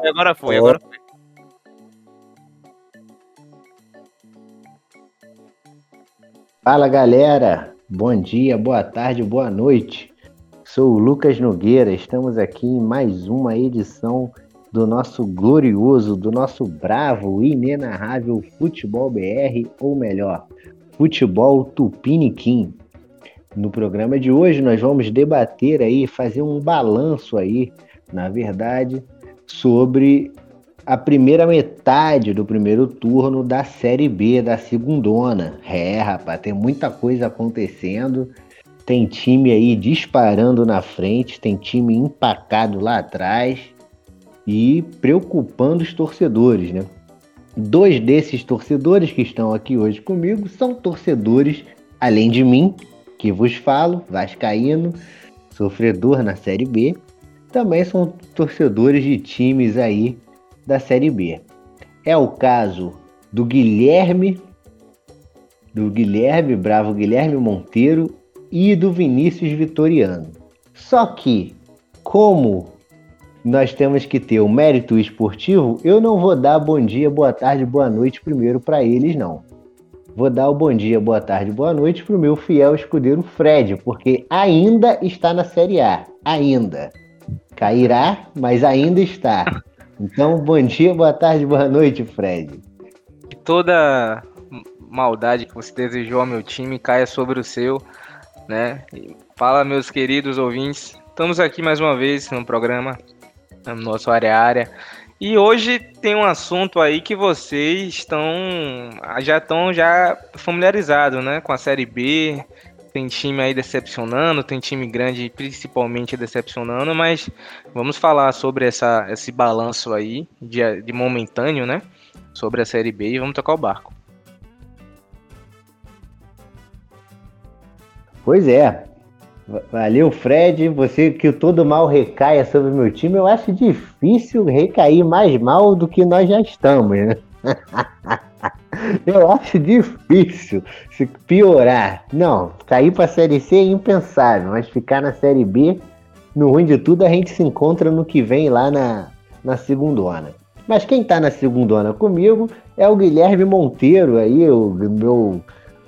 foi, agora foi, agora foi. Fala galera, bom dia, boa tarde, boa noite. Sou o Lucas Nogueira, estamos aqui em mais uma edição do nosso glorioso, do nosso bravo e inenarrável Futebol BR, ou melhor, Futebol Tupiniquim. No programa de hoje nós vamos debater aí, fazer um balanço aí, na verdade, sobre a primeira metade do primeiro turno da Série B da segundona. É, rapaz, tem muita coisa acontecendo. Tem time aí disparando na frente, tem time empacado lá atrás e preocupando os torcedores, né? Dois desses torcedores que estão aqui hoje comigo são torcedores, além de mim, que vos falo, vascaíno, sofredor na Série B, também são torcedores de times aí da Série B. É o caso do Guilherme, do Guilherme Bravo Guilherme Monteiro e do Vinícius Vitoriano. Só que, como nós temos que ter o mérito esportivo, eu não vou dar bom dia, boa tarde, boa noite primeiro para eles, não. Vou dar o bom dia, boa tarde, boa noite para o meu fiel escudeiro Fred, porque ainda está na Série A. Ainda. Cairá, mas ainda está. Então, bom dia, boa tarde, boa noite, Fred. Toda maldade que você desejou ao meu time caia sobre o seu, né? Fala, meus queridos ouvintes. Estamos aqui mais uma vez no programa, no nosso área área. E hoje tem um assunto aí que vocês estão já estão já familiarizados, né, com a série B, tem time aí decepcionando, tem time grande principalmente decepcionando, mas vamos falar sobre essa, esse balanço aí de, de momentâneo, né? Sobre a Série B e vamos tocar o barco. Pois é. Valeu, Fred. Você que todo mal recaia sobre o meu time, eu acho difícil recair mais mal do que nós já estamos, né? Eu acho difícil se piorar. Não, cair para a Série C é impensável, mas ficar na Série B, no ruim de tudo, a gente se encontra no que vem lá na, na segundona. Mas quem está na segundona comigo é o Guilherme Monteiro, aí, o meu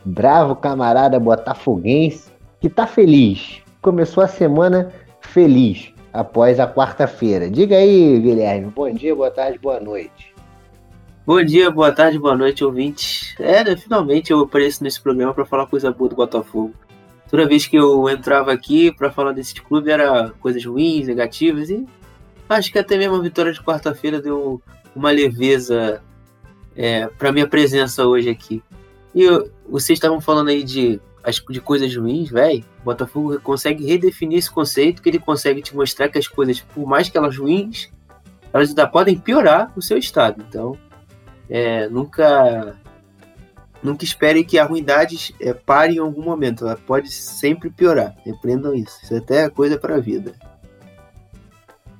bravo camarada botafoguense, que está feliz. Começou a semana feliz após a quarta-feira. Diga aí, Guilherme. Bom dia, boa tarde, boa noite. Bom dia, boa tarde, boa noite, ouvintes. É, né, finalmente eu apareço nesse programa para falar coisa boa do Botafogo. Toda vez que eu entrava aqui para falar desse clube era coisas ruins, negativas e acho que até mesmo a vitória de quarta-feira deu uma leveza é, para minha presença hoje aqui. E eu, vocês estavam falando aí de, de coisas ruins, velho. Botafogo consegue redefinir esse conceito, que ele consegue te mostrar que as coisas, por mais que elas ruins, elas ainda podem piorar o seu estado. Então, é, nunca nunca espere que a ruindade é, pare em algum momento. Ela pode sempre piorar. Aprendam isso. Isso é até é coisa para a vida.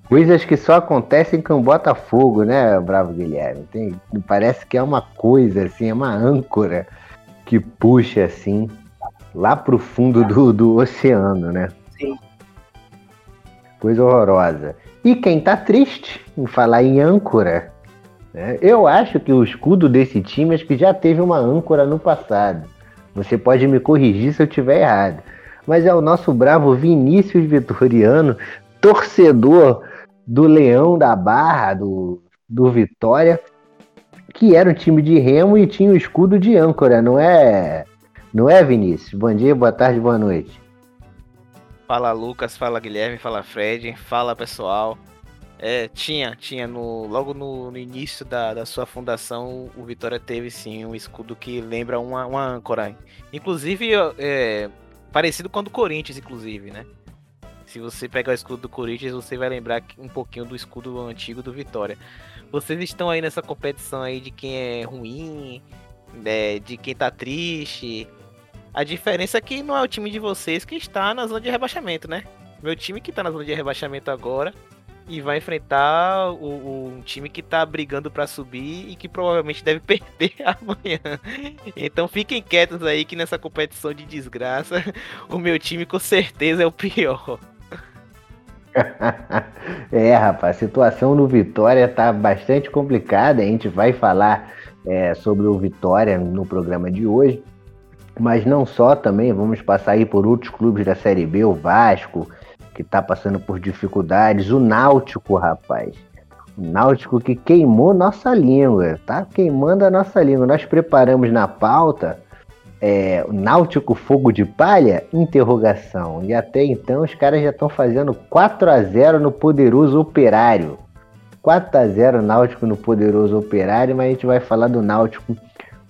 Coisas que só acontecem com o Botafogo, né, Bravo Guilherme? Tem, parece que é uma coisa, assim, é uma âncora que puxa, assim, lá pro fundo do, do oceano, né? Sim. Coisa horrorosa. E quem tá triste em falar em âncora né? Eu acho que o escudo desse time acho que já teve uma âncora no passado. Você pode me corrigir se eu estiver errado. Mas é o nosso bravo Vinícius Vitoriano, torcedor do Leão da Barra, do, do Vitória, que era um time de remo e tinha o escudo de âncora, não é? Não é, Vinícius? Bom dia, boa tarde, boa noite. Fala Lucas, fala Guilherme, fala Fred, fala pessoal. É, tinha, tinha no, logo no, no início da, da, sua fundação, o Vitória teve sim um escudo que lembra uma, uma âncora. Inclusive, é, parecido com o do Corinthians, inclusive, né? Se você pegar o escudo do Corinthians, você vai lembrar um pouquinho do escudo antigo do Vitória. Vocês estão aí nessa competição aí de quem é ruim, né, de quem tá triste. A diferença é que não é o time de vocês que está na zona de rebaixamento, né? Meu time que tá na zona de rebaixamento agora e vai enfrentar o, o, um time que tá brigando para subir e que provavelmente deve perder amanhã. Então fiquem quietos aí que nessa competição de desgraça, o meu time com certeza é o pior. é, rapaz, a situação no Vitória tá bastante complicada. A gente vai falar é, sobre o Vitória no programa de hoje. Mas não só também, vamos passar aí por outros clubes da Série B, o Vasco, que tá passando por dificuldades, o Náutico, rapaz. O Náutico que queimou nossa língua, tá queimando a nossa língua. Nós preparamos na pauta é, Náutico Fogo de Palha? Interrogação. E até então os caras já estão fazendo 4 a 0 no poderoso Operário. 4 a 0 Náutico no poderoso Operário, mas a gente vai falar do Náutico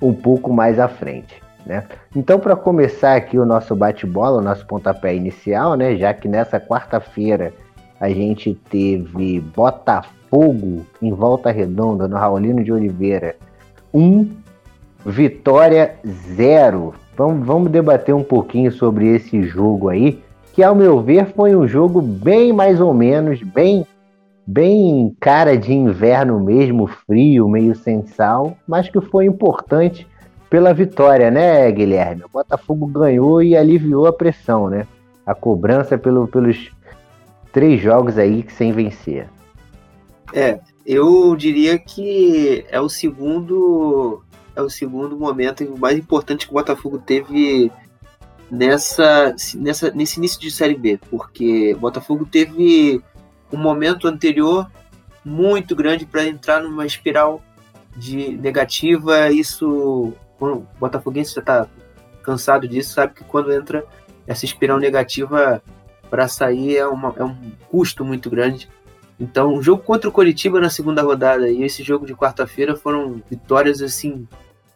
um pouco mais à frente. Né? Então, para começar aqui o nosso bate-bola, o nosso pontapé inicial, né? já que nessa quarta-feira a gente teve Botafogo em Volta Redonda, no Raulino de Oliveira, 1, um, Vitória 0. Vamos, vamos debater um pouquinho sobre esse jogo aí, que ao meu ver foi um jogo bem mais ou menos, bem bem cara de inverno mesmo, frio, meio sem sal, mas que foi importante pela vitória, né, Guilherme? O Botafogo ganhou e aliviou a pressão, né? A cobrança pelo, pelos três jogos aí sem vencer. É, eu diria que é o segundo é o segundo momento mais importante que o Botafogo teve nessa, nessa nesse início de Série B, porque o Botafogo teve um momento anterior muito grande para entrar numa espiral de negativa. Isso, o Botafoguense já está cansado disso, sabe que quando entra essa espiral negativa para sair é, uma, é um custo muito grande. Então, o jogo contra o Coritiba na segunda rodada e esse jogo de quarta-feira foram vitórias assim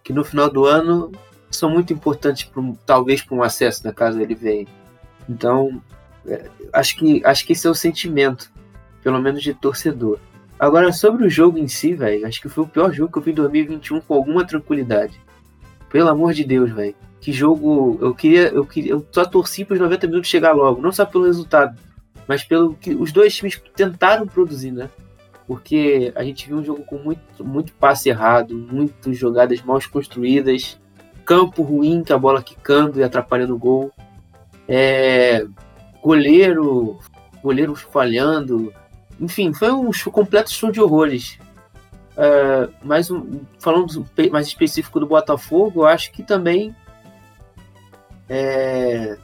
que no final do ano são muito importantes, pro, talvez para um acesso na casa ele venha. Então, é, acho que acho que esse é o sentimento, pelo menos de torcedor. Agora, sobre o jogo em si, velho, acho que foi o pior jogo que eu vi em 2021 com alguma tranquilidade. Pelo amor de Deus, velho. Que jogo. Eu queria. Eu, queria, eu só torci para os 90 minutos chegar logo. Não só pelo resultado, mas pelo que os dois times tentaram produzir, né? porque a gente viu um jogo com muito, muito passe errado, muitas jogadas mal construídas, campo ruim, com a bola quicando e atrapalhando o gol, é, goleiro, goleiro falhando, enfim, foi um completo show de horrores. É, mas um, falando mais específico do Botafogo, eu acho que também é,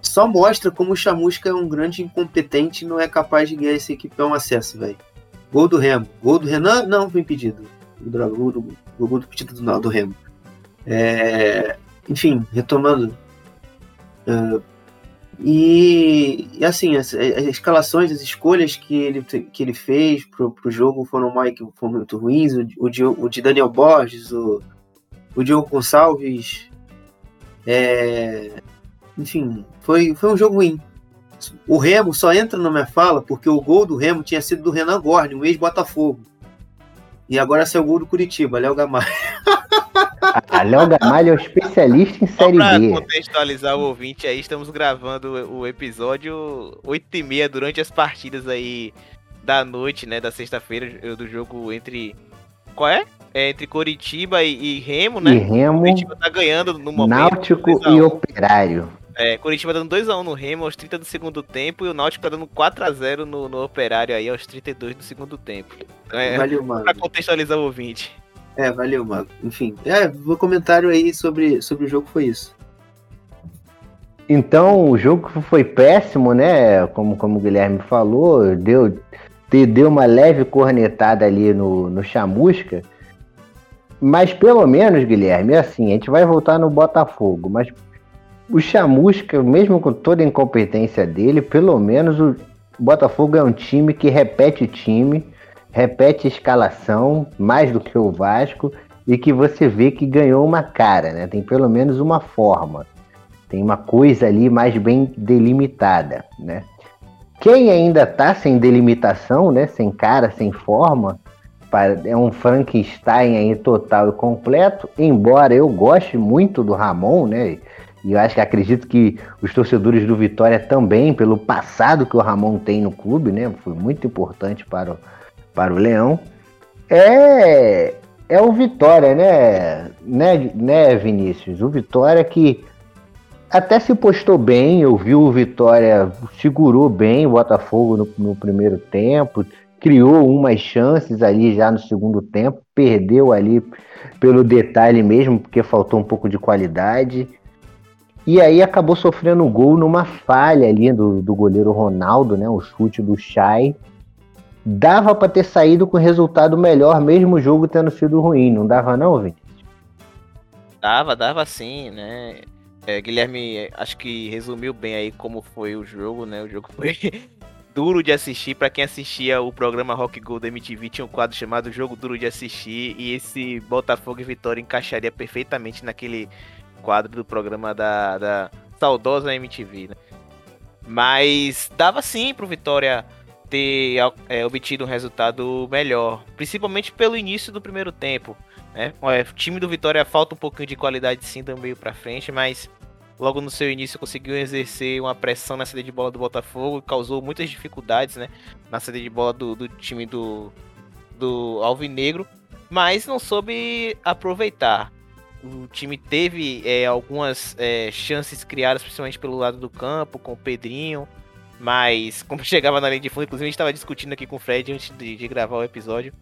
só mostra como o Chamusca é um grande incompetente e não é capaz de ganhar essa equipe a um acesso, velho. Gol do Remo. Gol do Renan? Não, foi impedido. Droga, gol do, gol do pedido do, do Remo. É, enfim, retomando. Uh, e, e, assim, as, as, escalações, as escolhas que ele, que ele fez pro, pro jogo foram, mais, foram muito ruins. O, o, de, o de Daniel Borges, o, o Diogo Gonçalves. É, enfim, foi, foi um jogo ruim. O Remo só entra na minha fala porque o gol do Remo tinha sido do Renan Gorne, um ex-Botafogo. E agora é o gol do Curitiba, Léo Gamalho. Ah, Léo Gamalho é o especialista em Série Só B. Para contextualizar o ouvinte aí, estamos gravando o episódio 8 e meia durante as partidas aí da noite, né, da sexta-feira, do jogo entre... Qual é? é entre Curitiba e, e, Remo, né? E Remo, Curitiba tá ganhando no momento. Náutico e Operário. É, Curitiba dando 2x1 no Remo aos 30 do segundo tempo e o Náutico tá dando 4x0 no, no Operário aí aos 32 do segundo tempo. Então, é, valeu, mano. Pra contextualizar o ouvinte. É, valeu, mano. Enfim, é, o comentário aí sobre, sobre o jogo foi isso. Então, o jogo foi péssimo, né? Como, como o Guilherme falou, deu, deu uma leve cornetada ali no, no Chamusca. Mas pelo menos, Guilherme, é assim, a gente vai voltar no Botafogo, mas o Chamusca, mesmo com toda a incompetência dele, pelo menos o Botafogo é um time que repete time, repete escalação mais do que o Vasco e que você vê que ganhou uma cara, né? Tem pelo menos uma forma. Tem uma coisa ali mais bem delimitada, né? Quem ainda tá sem delimitação, né? Sem cara, sem forma, é um Frankenstein aí total e completo. Embora eu goste muito do Ramon, né? E eu acho que acredito que os torcedores do Vitória também, pelo passado que o Ramon tem no clube, né? Foi muito importante para o, para o Leão. É, é o Vitória, né? né? Né, Vinícius? O Vitória que até se postou bem, eu vi o Vitória segurou bem o Botafogo no, no, primeiro tempo, criou umas chances ali já no segundo tempo, perdeu ali pelo detalhe mesmo, porque faltou um pouco de qualidade. E aí acabou sofrendo um gol numa falha ali do, do goleiro Ronaldo, né? O chute do Chay. Dava para ter saído com resultado melhor, mesmo o jogo tendo sido ruim, não dava não, Vinícius? Dava, dava sim, né? É, Guilherme, acho que resumiu bem aí como foi o jogo, né? O jogo foi duro de assistir. Para quem assistia o programa Rock Gold da MTV, tinha um quadro chamado Jogo Duro de Assistir. E esse Botafogo e Vitória encaixaria perfeitamente naquele quadro do programa da, da saudosa MTV, né? Mas dava sim pro Vitória ter é, obtido um resultado melhor, principalmente pelo início do primeiro tempo. Né? O time do Vitória falta um pouquinho de qualidade sim do meio para frente, mas logo no seu início conseguiu exercer uma pressão na saída de bola do Botafogo, causou muitas dificuldades, né, na saída de bola do, do time do, do Alvinegro, mas não soube aproveitar. O time teve é, algumas é, chances criadas, principalmente pelo lado do campo, com o Pedrinho, mas como chegava na linha de fundo, inclusive a gente estava discutindo aqui com o Fred antes de, de gravar o episódio,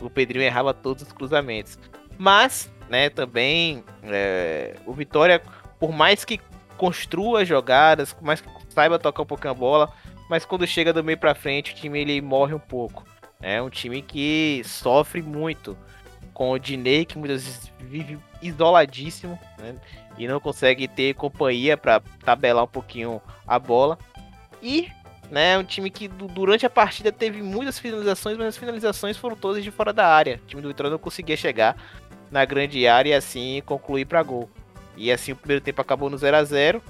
o Pedrinho errava todos os cruzamentos. Mas, né, também é, o Vitória, por mais que construa jogadas, por mais que saiba tocar um pouquinho a bola, mas quando chega do meio para frente, o time ele morre um pouco. É um time que sofre muito com o Diney, que muitas vezes vive isoladíssimo né, e não consegue ter companhia para tabelar um pouquinho a bola. E né, um time que durante a partida teve muitas finalizações, mas as finalizações foram todas de fora da área. O time do Vitória não conseguia chegar na grande área e assim concluir para gol. E assim o primeiro tempo acabou no 0 a 0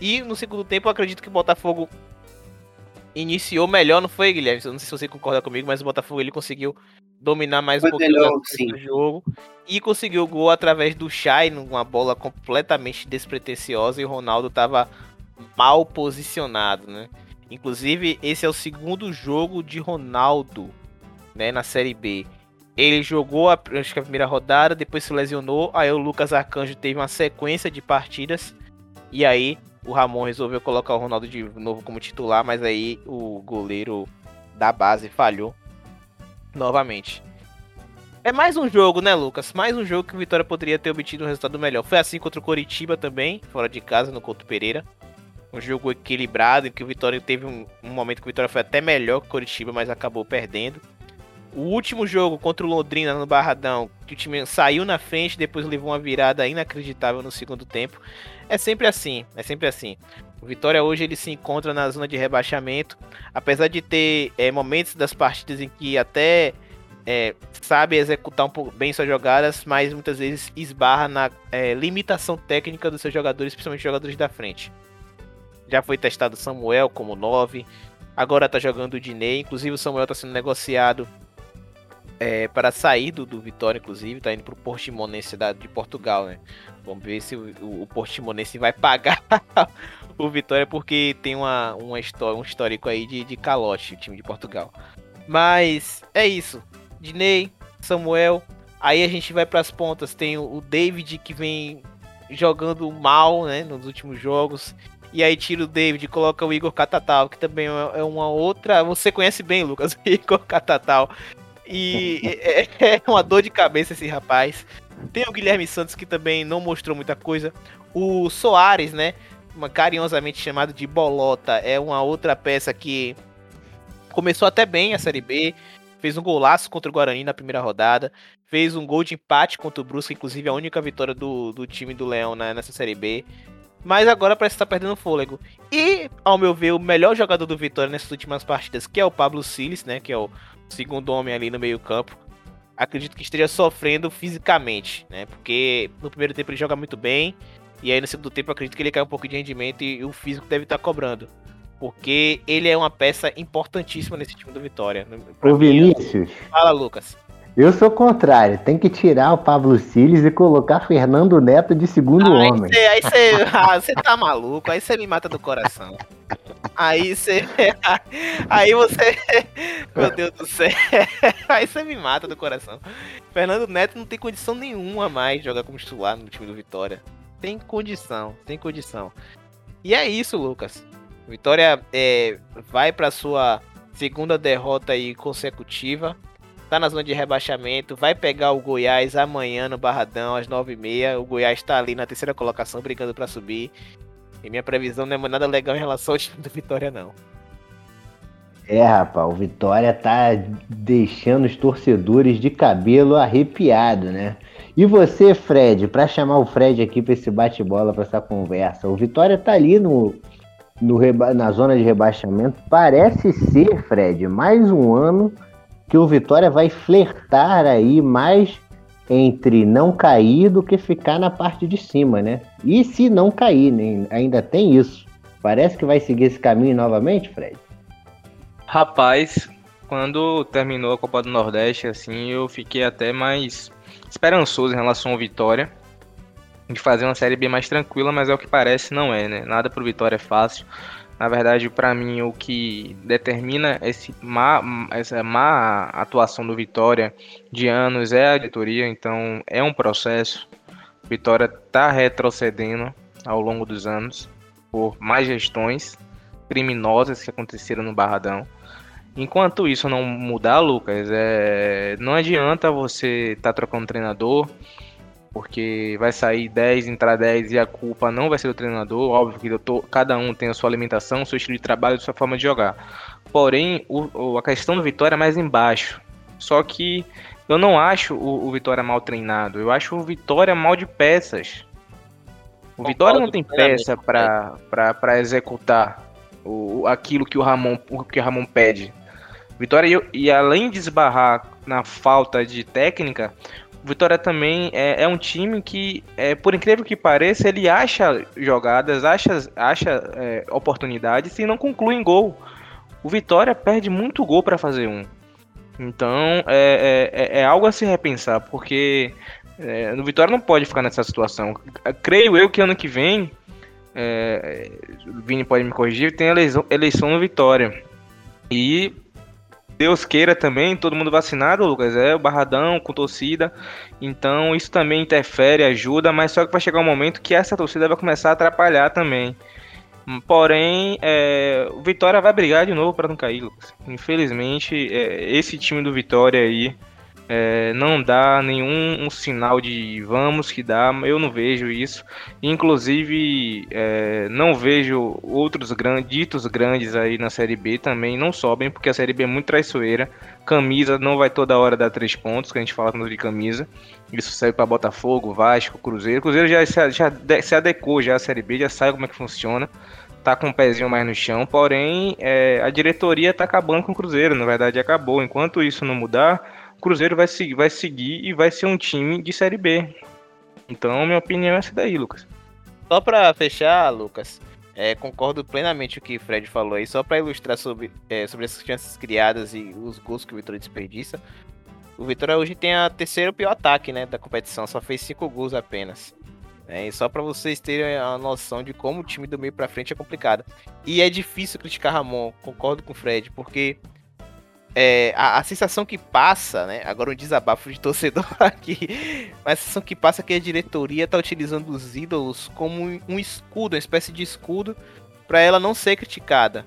E no segundo tempo eu acredito que o Botafogo iniciou melhor, não foi, Guilherme? Eu não sei se você concorda comigo, mas o Botafogo ele conseguiu dominar mais foi um pouquinho melhor, do jogo e conseguiu o gol através do Chay numa bola completamente despretensiosa e o Ronaldo estava mal posicionado, né? Inclusive, esse é o segundo jogo de Ronaldo, né, na Série B. Ele jogou a, acho que a primeira rodada, depois se lesionou. Aí o Lucas Arcanjo teve uma sequência de partidas. E aí o Ramon resolveu colocar o Ronaldo de novo como titular, mas aí o goleiro da base falhou novamente. É mais um jogo, né, Lucas? Mais um jogo que o Vitória poderia ter obtido um resultado melhor. Foi assim contra o Coritiba também, fora de casa, no Couto Pereira. Um jogo equilibrado, em que o Vitória teve um, um momento que o Vitória foi até melhor que o Coritiba, mas acabou perdendo. O último jogo contra o Londrina no Barradão, que o time saiu na frente, depois levou uma virada inacreditável no segundo tempo. É sempre assim, é sempre assim. O Vitória hoje ele se encontra na zona de rebaixamento, apesar de ter é, momentos das partidas em que até é, sabe executar um pouco bem suas jogadas, mas muitas vezes esbarra na é, limitação técnica dos seus jogadores, principalmente jogadores da frente. Já foi testado Samuel como 9, agora está jogando o Diney, inclusive o Samuel está sendo negociado é, para sair do, do Vitória, inclusive, tá indo pro Portimonense da, de Portugal, né? Vamos ver se o, o, o Portimonense vai pagar o Vitória, porque tem uma, uma história, um histórico aí de, de calote, o time de Portugal. Mas é isso. Dinei, Samuel. Aí a gente vai para as pontas. Tem o, o David que vem jogando mal, né? Nos últimos jogos. E aí tira o David coloca o Igor Catatal, que também é, é uma outra. Você conhece bem, Lucas, o Igor Catatal. E é, é, é, uma dor de cabeça esse rapaz. Tem o Guilherme Santos que também não mostrou muita coisa. O Soares, né? Carinhosamente chamado de Bolota, é uma outra peça que começou até bem a Série B. Fez um golaço contra o Guarani na primeira rodada. Fez um gol de empate contra o Brusque, inclusive a única vitória do, do time do Leão né, nessa Série B. Mas agora parece estar tá perdendo fôlego. E, ao meu ver, o melhor jogador do Vitória nessas últimas partidas, que é o Pablo Siles, né? Que é o segundo homem ali no meio-campo, acredito que esteja sofrendo fisicamente, né? Porque no primeiro tempo ele joga muito bem, e aí no segundo tempo acredito que ele cai um pouco de rendimento e o físico deve estar cobrando. Porque ele é uma peça importantíssima nesse time do Vitória. Pra Ô Vinícius. Fala, Lucas. Eu sou contrário, tem que tirar o Pablo Siles e colocar Fernando Neto de segundo aí homem. Cê, aí você ah, tá maluco, aí você me mata do coração. Aí você. Aí você. Meu Deus do céu. Aí você me mata do coração. Fernando Neto não tem condição nenhuma mais de jogar como titular no time do Vitória. Sem condição, sem condição. E é isso, Lucas. Vitória é, vai para sua segunda derrota aí consecutiva. Tá na zona de rebaixamento. Vai pegar o Goiás amanhã no Barradão, às 9h30. O Goiás tá ali na terceira colocação, brigando para subir. E minha previsão não é nada legal em relação ao time do Vitória, não. É, rapaz, o Vitória tá deixando os torcedores de cabelo arrepiado, né? E você, Fred, para chamar o Fred aqui para esse bate-bola, para essa conversa, o Vitória tá ali no, no na zona de rebaixamento. Parece ser, Fred, mais um ano que o Vitória vai flertar aí mais entre não cair do que ficar na parte de cima, né? E se não cair, né? ainda tem isso. Parece que vai seguir esse caminho novamente, Fred? Rapaz, quando terminou a Copa do Nordeste, assim, eu fiquei até mais esperançoso em relação ao Vitória. De fazer uma série bem mais tranquila, mas é o que parece, não é, né? Nada pro Vitória é fácil. Na verdade, para mim, o que determina esse má, essa má atuação do Vitória de anos é a diretoria, então é um processo. Vitória está retrocedendo ao longo dos anos por mais gestões criminosas que aconteceram no Barradão. Enquanto isso não mudar, Lucas, é... não adianta você estar tá trocando treinador, porque vai sair 10, entrar 10 e a culpa não vai ser do treinador. Óbvio que tô... cada um tem a sua alimentação, seu estilo de trabalho e sua forma de jogar. Porém, o... a questão do Vitória é mais embaixo. Só que eu não acho o, o Vitória mal treinado, eu acho o Vitória mal de peças. O Vitória não tem peça para executar o, aquilo que o Ramon, o que o Ramon pede. Vitória, e além de esbarrar na falta de técnica, Vitória também é, é, um time que, é, por incrível que pareça, ele acha jogadas, acha, acha é, oportunidades e não conclui em gol. O Vitória perde muito gol para fazer um. Então é, é, é, algo a se repensar, porque é, o Vitória não pode ficar nessa situação. Creio eu que ano que vem, é, o Vini pode me corrigir, tem eleição, eleição no Vitória. E Deus queira também, todo mundo vacinado, Lucas, é o barradão com torcida. Então isso também interfere, ajuda, mas só que vai chegar um momento que essa torcida vai começar a atrapalhar também. Porém, é, o Vitória vai brigar de novo para não cair, Lucas. Infelizmente, é, esse time do Vitória aí é, não dá nenhum um sinal de vamos que dá, eu não vejo isso. Inclusive, é, não vejo outros grandes, ditos grandes aí na Série B também não sobem, porque a Série B é muito traiçoeira. Camisa não vai toda hora dar três pontos, que a gente fala de camisa. Isso serve para Botafogo, Vasco, Cruzeiro. Cruzeiro já, já, já se adequou já à Série B, já sabe como é que funciona tá com o um pezinho mais no chão, porém é, a diretoria tá acabando com o Cruzeiro, na verdade acabou. Enquanto isso não mudar, Cruzeiro vai seguir, vai seguir e vai ser um time de Série B. Então, minha opinião é essa daí, Lucas. Só para fechar, Lucas, é, concordo plenamente com o que o Fred falou aí, só para ilustrar sobre, é, sobre as chances criadas e os gols que o Vitória desperdiça. O Vitória hoje tem a terceiro pior ataque né, da competição, só fez cinco gols apenas. É, e só para vocês terem a noção de como o time do meio para frente é complicado. E é difícil criticar Ramon, concordo com o Fred, porque é, a, a, sensação que passa, né? Agora um desabafo de torcedor aqui. Mas a sensação que passa é que a diretoria tá utilizando os ídolos como um escudo, uma espécie de escudo, para ela não ser criticada.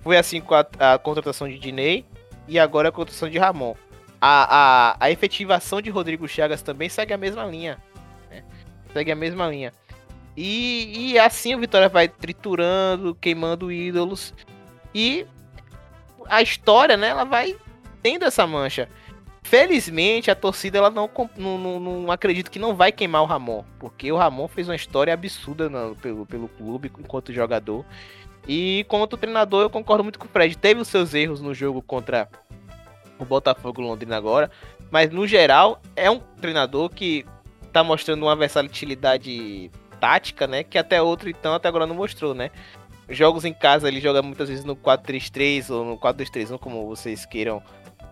Foi assim com a, a, contratação de Diney e agora a contratação de Ramon. A, a, a efetivação de Rodrigo Chagas também segue a mesma linha. Né? Segue a mesma linha. E, e assim o Vitória vai triturando, queimando ídolos. E a história, né, ela vai tendo essa mancha. Felizmente, a torcida ela não, não, não, não acredito que não vai queimar o Ramon, porque o Ramon fez uma história absurda no, pelo, pelo clube enquanto jogador. E como treinador, eu concordo muito com o Fred. Teve os seus erros no jogo contra o Botafogo Londrina agora, mas no geral é um treinador que tá mostrando uma versatilidade tática, né, que até outro então até agora não mostrou, né? Jogos em casa ele joga muitas vezes no 4-3-3 ou no 4-2-3-1, como vocês queiram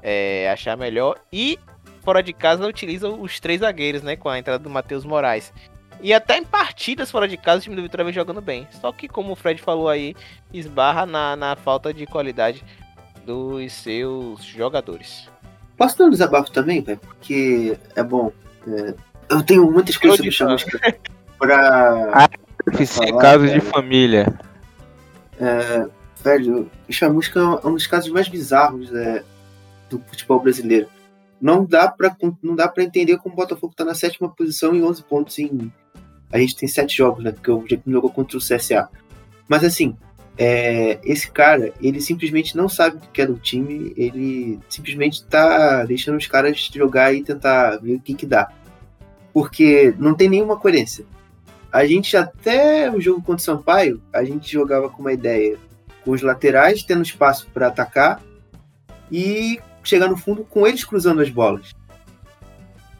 é, achar melhor. E fora de casa utiliza os três zagueiros, né? Com a entrada do Matheus Moraes. E até em partidas fora de casa o time do Vitória vem jogando bem. Só que, como o Fred falou aí, esbarra na, na falta de qualidade dos seus jogadores. Posso dar um desabafo também, velho? Porque é bom. É... Eu tenho muitas coisas sobre chamusca. pra. Eficiência falar, casos de cara. família. É, velho, o Chamusca é um dos casos mais bizarros é, do futebol brasileiro. Não dá pra não dá para entender como o Botafogo tá na sétima posição em 11 pontos em a gente tem sete jogos, né? Porque o Jack jogou contra o CSA. Mas assim, é, esse cara, ele simplesmente não sabe o que é do time, ele simplesmente tá deixando os caras jogar e tentar ver o que que dá. Porque não tem nenhuma coerência. A gente até o jogo contra o Sampaio, a gente jogava com uma ideia com os laterais tendo espaço para atacar e chegar no fundo com eles cruzando as bolas.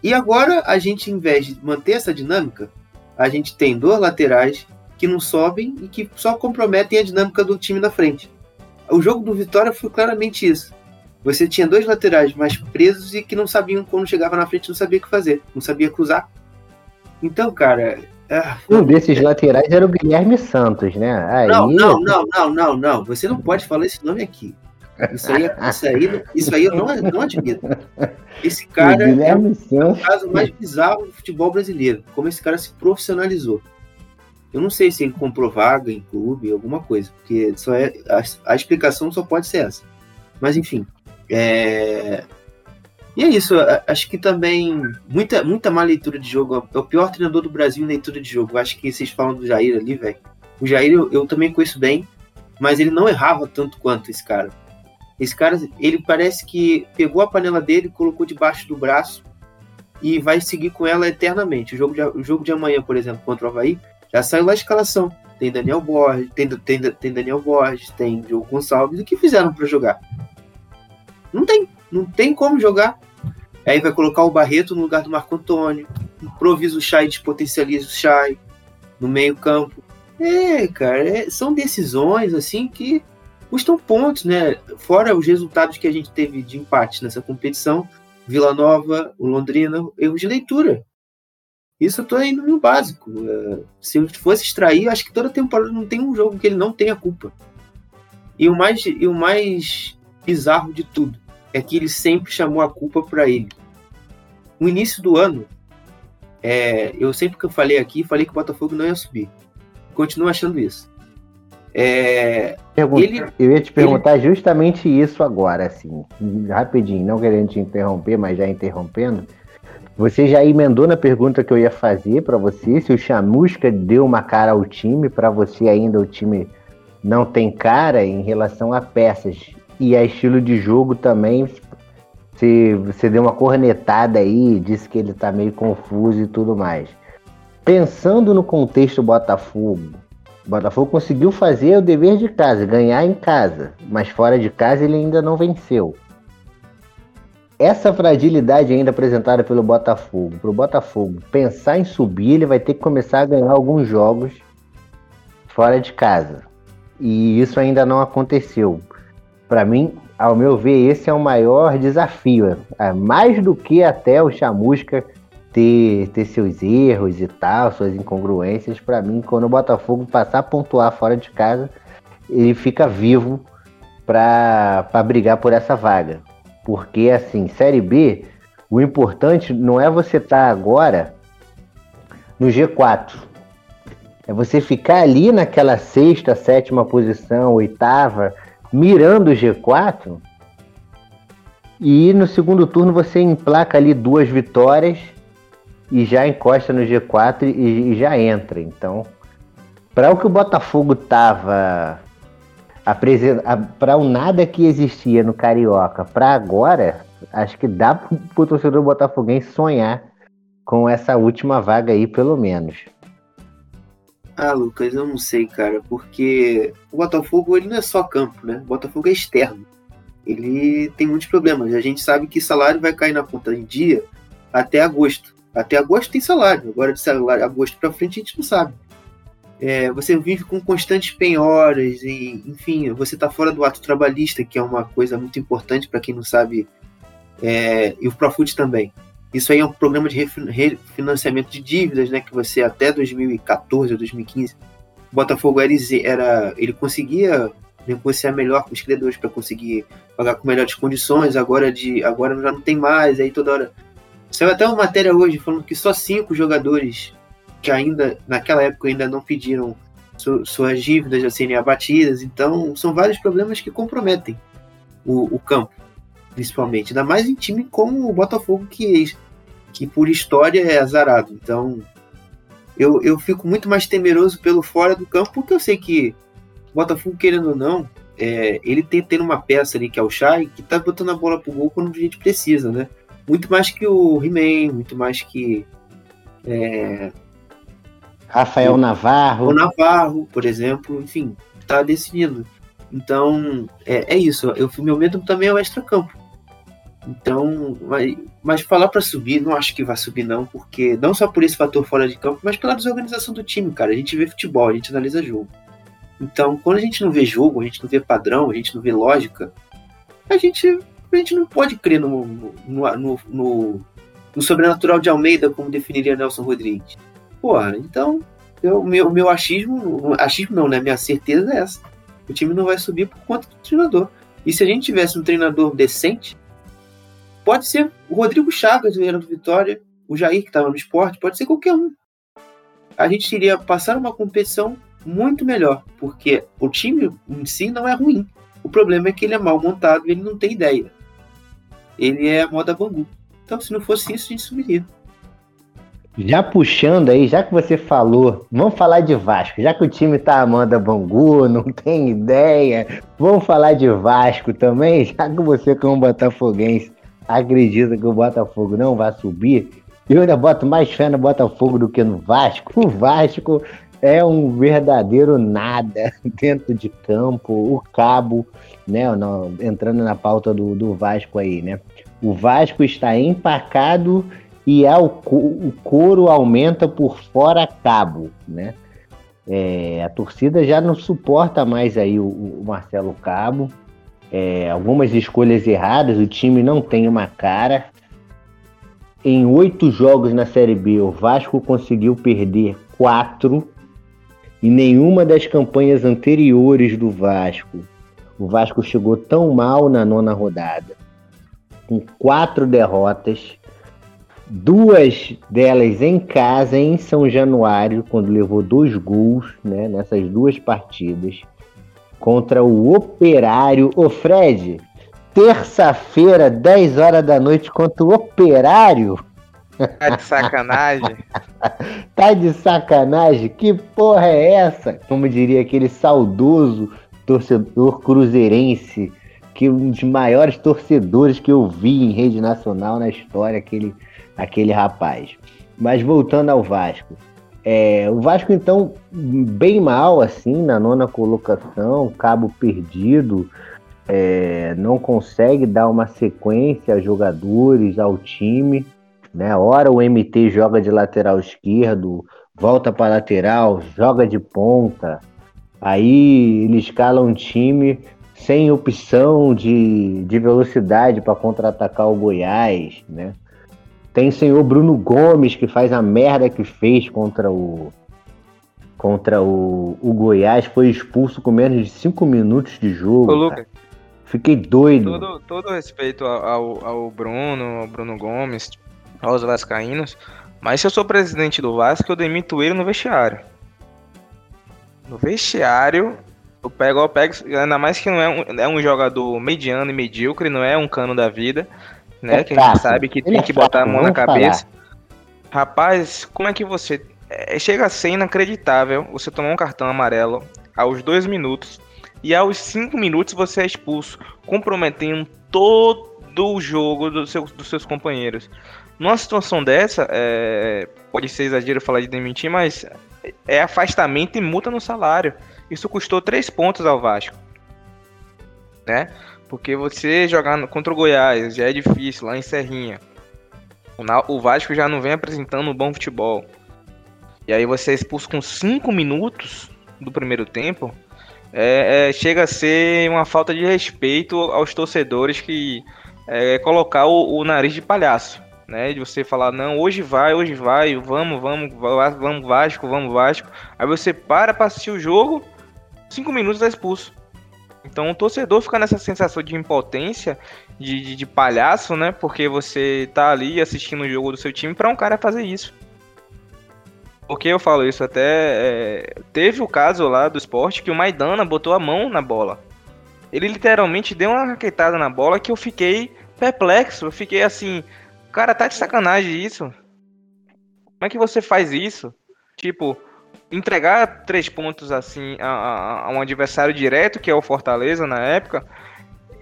E agora a gente, em vez de manter essa dinâmica, a gente tem dois laterais que não sobem e que só comprometem a dinâmica do time na frente. O jogo do Vitória foi claramente isso. Você tinha dois laterais mais presos e que não sabiam quando chegava na frente, não sabia o que fazer, não sabia cruzar. Então, cara. Ah, Um desses laterais era o Guilherme Santos, né? Aí, não, não, não, não, não, não. Você não pode falar esse nome aqui. Isso aí, isso aí, isso aí eu não, não admito. Esse o cara é Guilherme o Santos. caso mais bizarro do futebol brasileiro. Como esse cara se profissionalizou. Eu não sei se ele comprou vaga em clube, alguma coisa, porque só é a, a explicação só pode ser essa. Mas enfim, é... e é isso. Acho que também muita muita má leitura de jogo. É o pior treinador do Brasil em leitura de jogo. Acho que vocês falam do Jair ali, velho. O Jair eu, eu também conheço bem, mas ele não errava tanto quanto esse cara. Esse cara, ele parece que pegou a panela dele, colocou debaixo do braço e vai seguir com ela eternamente. O jogo de, o jogo de amanhã, por exemplo, contra o Havaí, já saiu lá a escalação. Tem Daniel Borges, tem, tem, tem Daniel Borges, tem Diogo Gonçalves. O que fizeram para jogar? Não tem, não tem como jogar. Aí vai colocar o Barreto no lugar do Marco Antônio, improvisa o Chay, despotencializa o Chay no meio campo. É, cara, é- são decisões assim que custam pontos, né? Fora os resultados que a gente teve de empate nessa competição, Vila Nova, o Londrina, erros de leitura. Isso eu tô indo no básico. É, se eu fosse extrair, acho que toda temporada não tem um jogo que ele não tenha culpa. E o mais, e o mais bizarro de tudo é que ele sempre chamou a culpa para ele. No início do ano, é, eu sempre que eu falei aqui, falei que o Botafogo não ia subir. Continuo achando isso. É, Pergun- ele, Eu ia te perguntar justamente isso agora, assim, rapidinho, não querendo te interromper, mas já interrompendo. Você já emendou na pergunta que eu ia fazer para você, se o Chamusca deu uma cara ao time, para você ainda o time não tem cara em relação a peças e a estilo de jogo também. Se você deu uma cornetada aí, disse que ele tá meio confuso e tudo mais. Pensando no contexto Botafogo, o Botafogo conseguiu fazer o dever de casa, ganhar em casa, mas fora de casa ele ainda não venceu. Essa fragilidade ainda apresentada pelo Botafogo, para o Botafogo pensar em subir, ele vai ter que começar a ganhar alguns jogos fora de casa. E isso ainda não aconteceu. Para mim, ao meu ver, esse é o maior desafio. É mais do que até o Chamusca ter, ter seus erros e tal, suas incongruências. Para mim, quando o Botafogo passar a pontuar fora de casa, ele fica vivo para brigar por essa vaga. Porque, assim, Série B, o importante não é você estar agora no G4. É você ficar ali naquela sexta, sétima posição, oitava, mirando o G4. E no segundo turno você emplaca ali duas vitórias e já encosta no G4 e, e já entra. Então, para o que o Botafogo tava para o nada que existia no Carioca para agora, acho que dá para o torcedor botafoguense sonhar com essa última vaga aí, pelo menos. Ah, Lucas, eu não sei, cara, porque o Botafogo ele não é só campo, né? O Botafogo é externo. Ele tem muitos problemas. A gente sabe que salário vai cair na ponta em dia até agosto. Até agosto tem salário. Agora de salário, agosto para frente a gente não sabe. É, você vive com constantes penhoras e, enfim, você tá fora do ato trabalhista, que é uma coisa muito importante para quem não sabe, é, e o Profut também. Isso aí é um programa de refinanciamento de dívidas, né, que você até 2014 ou 2015, o Botafogo era, era ele conseguia negociar melhor com os credores para conseguir pagar com melhores condições, agora de agora já não tem mais, aí toda hora Saiu até uma matéria hoje falando que só cinco jogadores que ainda, naquela época, ainda não pediram su suas dívidas a serem abatidas. Então, são vários problemas que comprometem o, o campo, principalmente. Ainda mais em time como o Botafogo, que, que por história é azarado. Então, eu, eu fico muito mais temeroso pelo fora do campo, porque eu sei que o Botafogo, querendo ou não, é, ele tem tendo uma peça ali que é o Chay, que tá botando a bola pro gol quando a gente precisa, né? Muito mais que o He-Man, muito mais que. É, Rafael o, Navarro. O Navarro, por exemplo, enfim, tá decidindo. Então, é, é isso. Eu, meu medo também é o extra-campo. Então, mas, mas falar para subir, não acho que vai subir, não, porque não só por esse fator fora de campo, mas pela desorganização do time, cara. A gente vê futebol, a gente analisa jogo. Então, quando a gente não vê jogo, a gente não vê padrão, a gente não vê lógica, a gente, a gente não pode crer no, no, no, no, no sobrenatural de Almeida, como definiria Nelson Rodrigues. Porra, então, o meu, meu achismo, achismo não, né? Minha certeza é essa. O time não vai subir por conta do treinador. E se a gente tivesse um treinador decente, pode ser o Rodrigo Chagas, o do Vitória, o Jair, que estava no esporte, pode ser qualquer um. A gente iria passar uma competição muito melhor, porque o time em si não é ruim. O problema é que ele é mal montado ele não tem ideia. Ele é moda Bangu. Então, se não fosse isso, a gente subiria. Já puxando aí, já que você falou, vamos falar de Vasco. Já que o time tá amando Bangu, não tem ideia, vamos falar de Vasco também. Já que você, como botafoguense, acredita que o Botafogo não vai subir, eu ainda boto mais fé no Botafogo do que no Vasco. O Vasco é um verdadeiro nada dentro de campo. O Cabo, né, entrando na pauta do, do Vasco aí, né? O Vasco está empacado e é o, couro aumenta por fora Cabo, né? É, a torcida já não suporta mais aí o, o Marcelo Cabo. É, algumas escolhas erradas, o time não tem uma cara. Em oito jogos na Série B, o Vasco conseguiu perder quatro. Em nenhuma das campanhas anteriores do Vasco, o Vasco chegou tão mal na nona rodada, com quatro derrotas, duas delas em casa, em São Januário, quando levou dois gols né, nessas duas partidas, contra o Operário. Ô Fred, terça-feira, 10 horas da noite, contra o Operário. Tá de sacanagem? tá de sacanagem? Que porra é essa? Como diria aquele saudoso torcedor cruzeirense, que um dos maiores torcedores que eu vi em rede nacional na história, aquele, aquele rapaz. Mas voltando ao Vasco. É, o Vasco, então, bem mal, assim, na nona colocação, cabo perdido, é, não consegue dar uma sequência a jogadores, ao time né? Ora o MT joga de lateral esquerdo, volta para lateral, joga de ponta. Aí ele escala um time sem opção de, de velocidade para contra-atacar o Goiás, né? Tem o senhor Bruno Gomes que faz a merda que fez contra o contra o, o Goiás, foi expulso com menos de 5 minutos de jogo. Ô, Lucas, Fiquei doido. Todo, todo respeito ao, ao Bruno, ao Bruno Gomes, aos vascaínos, mas se eu sou presidente do Vasco, eu demito ele no vestiário. No vestiário, eu pego, eu pego ainda mais que não é um, é um jogador mediano e medíocre, não é um cano da vida, né? É que a gente sabe que tem que botar a mão na cabeça. Rapaz, como é que você. É, chega a ser inacreditável você tomar um cartão amarelo aos dois minutos e aos cinco minutos você é expulso, comprometendo todo o jogo do seu, dos seus companheiros. Numa situação dessa, é, pode ser exagero falar de demitir, mas é afastamento e multa no salário. Isso custou três pontos ao Vasco. Né? Porque você jogar contra o Goiás já é difícil, lá em Serrinha. O Vasco já não vem apresentando um bom futebol. E aí você é expulso com cinco minutos do primeiro tempo. É, é, chega a ser uma falta de respeito aos torcedores que é, colocar o, o nariz de palhaço né? De você falar, não, hoje vai, hoje vai, vamos, vamos, vamos Vasco, vamos Vasco. Aí você para pra assistir o jogo, cinco minutos é expulso. Então o torcedor fica nessa sensação de impotência, de, de, de palhaço, né? Porque você tá ali assistindo o jogo do seu time para um cara fazer isso. Por que eu falo isso? Até é, teve o caso lá do esporte que o Maidana botou a mão na bola. Ele literalmente deu uma raquetada na bola que eu fiquei perplexo. Eu fiquei assim, cara, tá de sacanagem isso. Como é que você faz isso? Tipo, entregar três pontos assim a, a, a um adversário direto, que é o Fortaleza na época,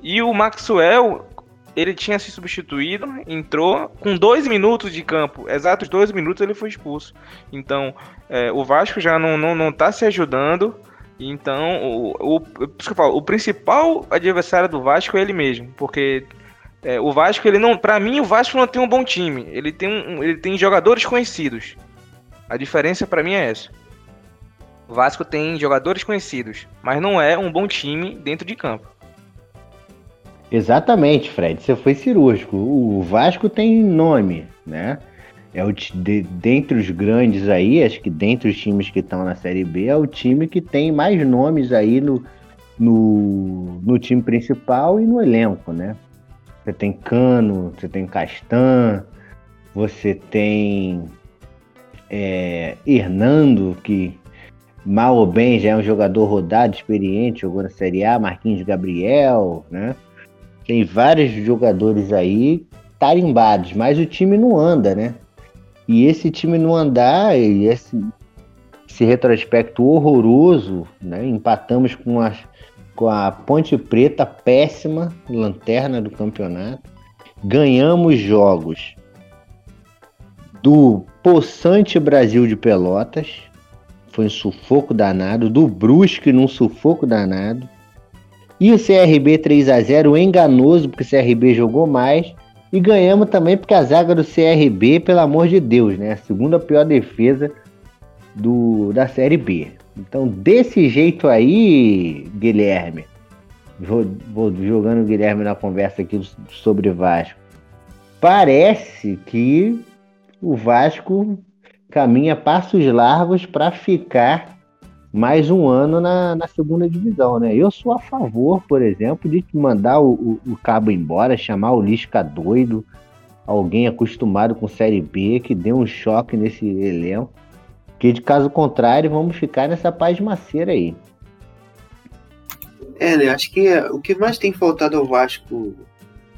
e o Maxwell ele tinha se substituído, entrou com dois minutos de campo, exatos dois minutos ele foi expulso. Então, é, o Vasco já não, não, não tá se ajudando. Então, o, o, falo, o principal adversário do Vasco é ele mesmo, porque é, o Vasco, ele não, para mim, o Vasco não tem um bom time. Ele tem, um, ele tem jogadores conhecidos. A diferença para mim é essa. O Vasco tem jogadores conhecidos, mas não é um bom time dentro de campo. Exatamente, Fred. Você foi cirúrgico. O Vasco tem nome, né? É o de, dentre os grandes aí, acho que dentre os times que estão na Série B, é o time que tem mais nomes aí no, no, no time principal e no elenco, né? Você tem Cano, você tem Castan, você tem é, Hernando, que mal ou bem já é um jogador rodado, experiente, jogou na Série A, Marquinhos Gabriel, né? Tem vários jogadores aí tarimbados, mas o time não anda, né? E esse time não andar, e esse, esse retrospecto horroroso, né? Empatamos com a, com a Ponte Preta, péssima, lanterna do campeonato. Ganhamos jogos do Poçante Brasil de Pelotas, foi um sufoco danado, do Brusque num sufoco danado, e o CRB 3 a 0 enganoso, porque o CRB jogou mais. E ganhamos também porque a zaga do CRB, pelo amor de Deus, né? A segunda pior defesa do, da Série B. Então, desse jeito aí, Guilherme, vou, vou jogando o Guilherme na conversa aqui sobre Vasco. Parece que o Vasco caminha passos largos para ficar mais um ano na, na segunda divisão, né? Eu sou a favor, por exemplo, de mandar o, o, o cabo embora, chamar o Lisca doido, alguém acostumado com Série B, que dê um choque nesse elenco. Que de caso contrário, vamos ficar nessa paz maceira aí. É, né? Acho que o que mais tem faltado ao Vasco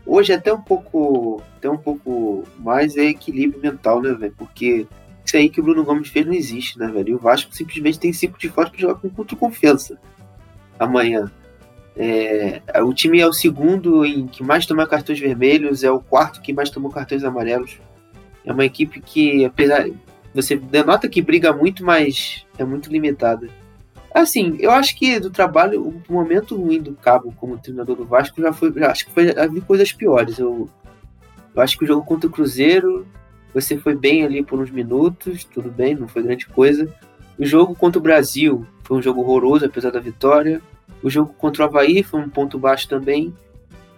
hoje é até um pouco, até um pouco mais é equilíbrio mental, né, velho? Porque isso aí que o Bruno Gomes fez não existe, né, velho? E o Vasco simplesmente tem cinco de fora para jogar com contra confiança amanhã. É, o time é o segundo em que mais toma cartões vermelhos, é o quarto que mais tomou cartões amarelos. É uma equipe que, apesar. Você denota que briga muito, mas é muito limitada. Assim, eu acho que do trabalho, o momento ruim do Cabo como treinador do Vasco já foi. Já, acho que foi, já vi coisas piores. Eu, eu acho que o jogo contra o Cruzeiro você foi bem ali por uns minutos, tudo bem, não foi grande coisa. O jogo contra o Brasil foi um jogo horroroso, apesar da vitória. O jogo contra o Havaí foi um ponto baixo também.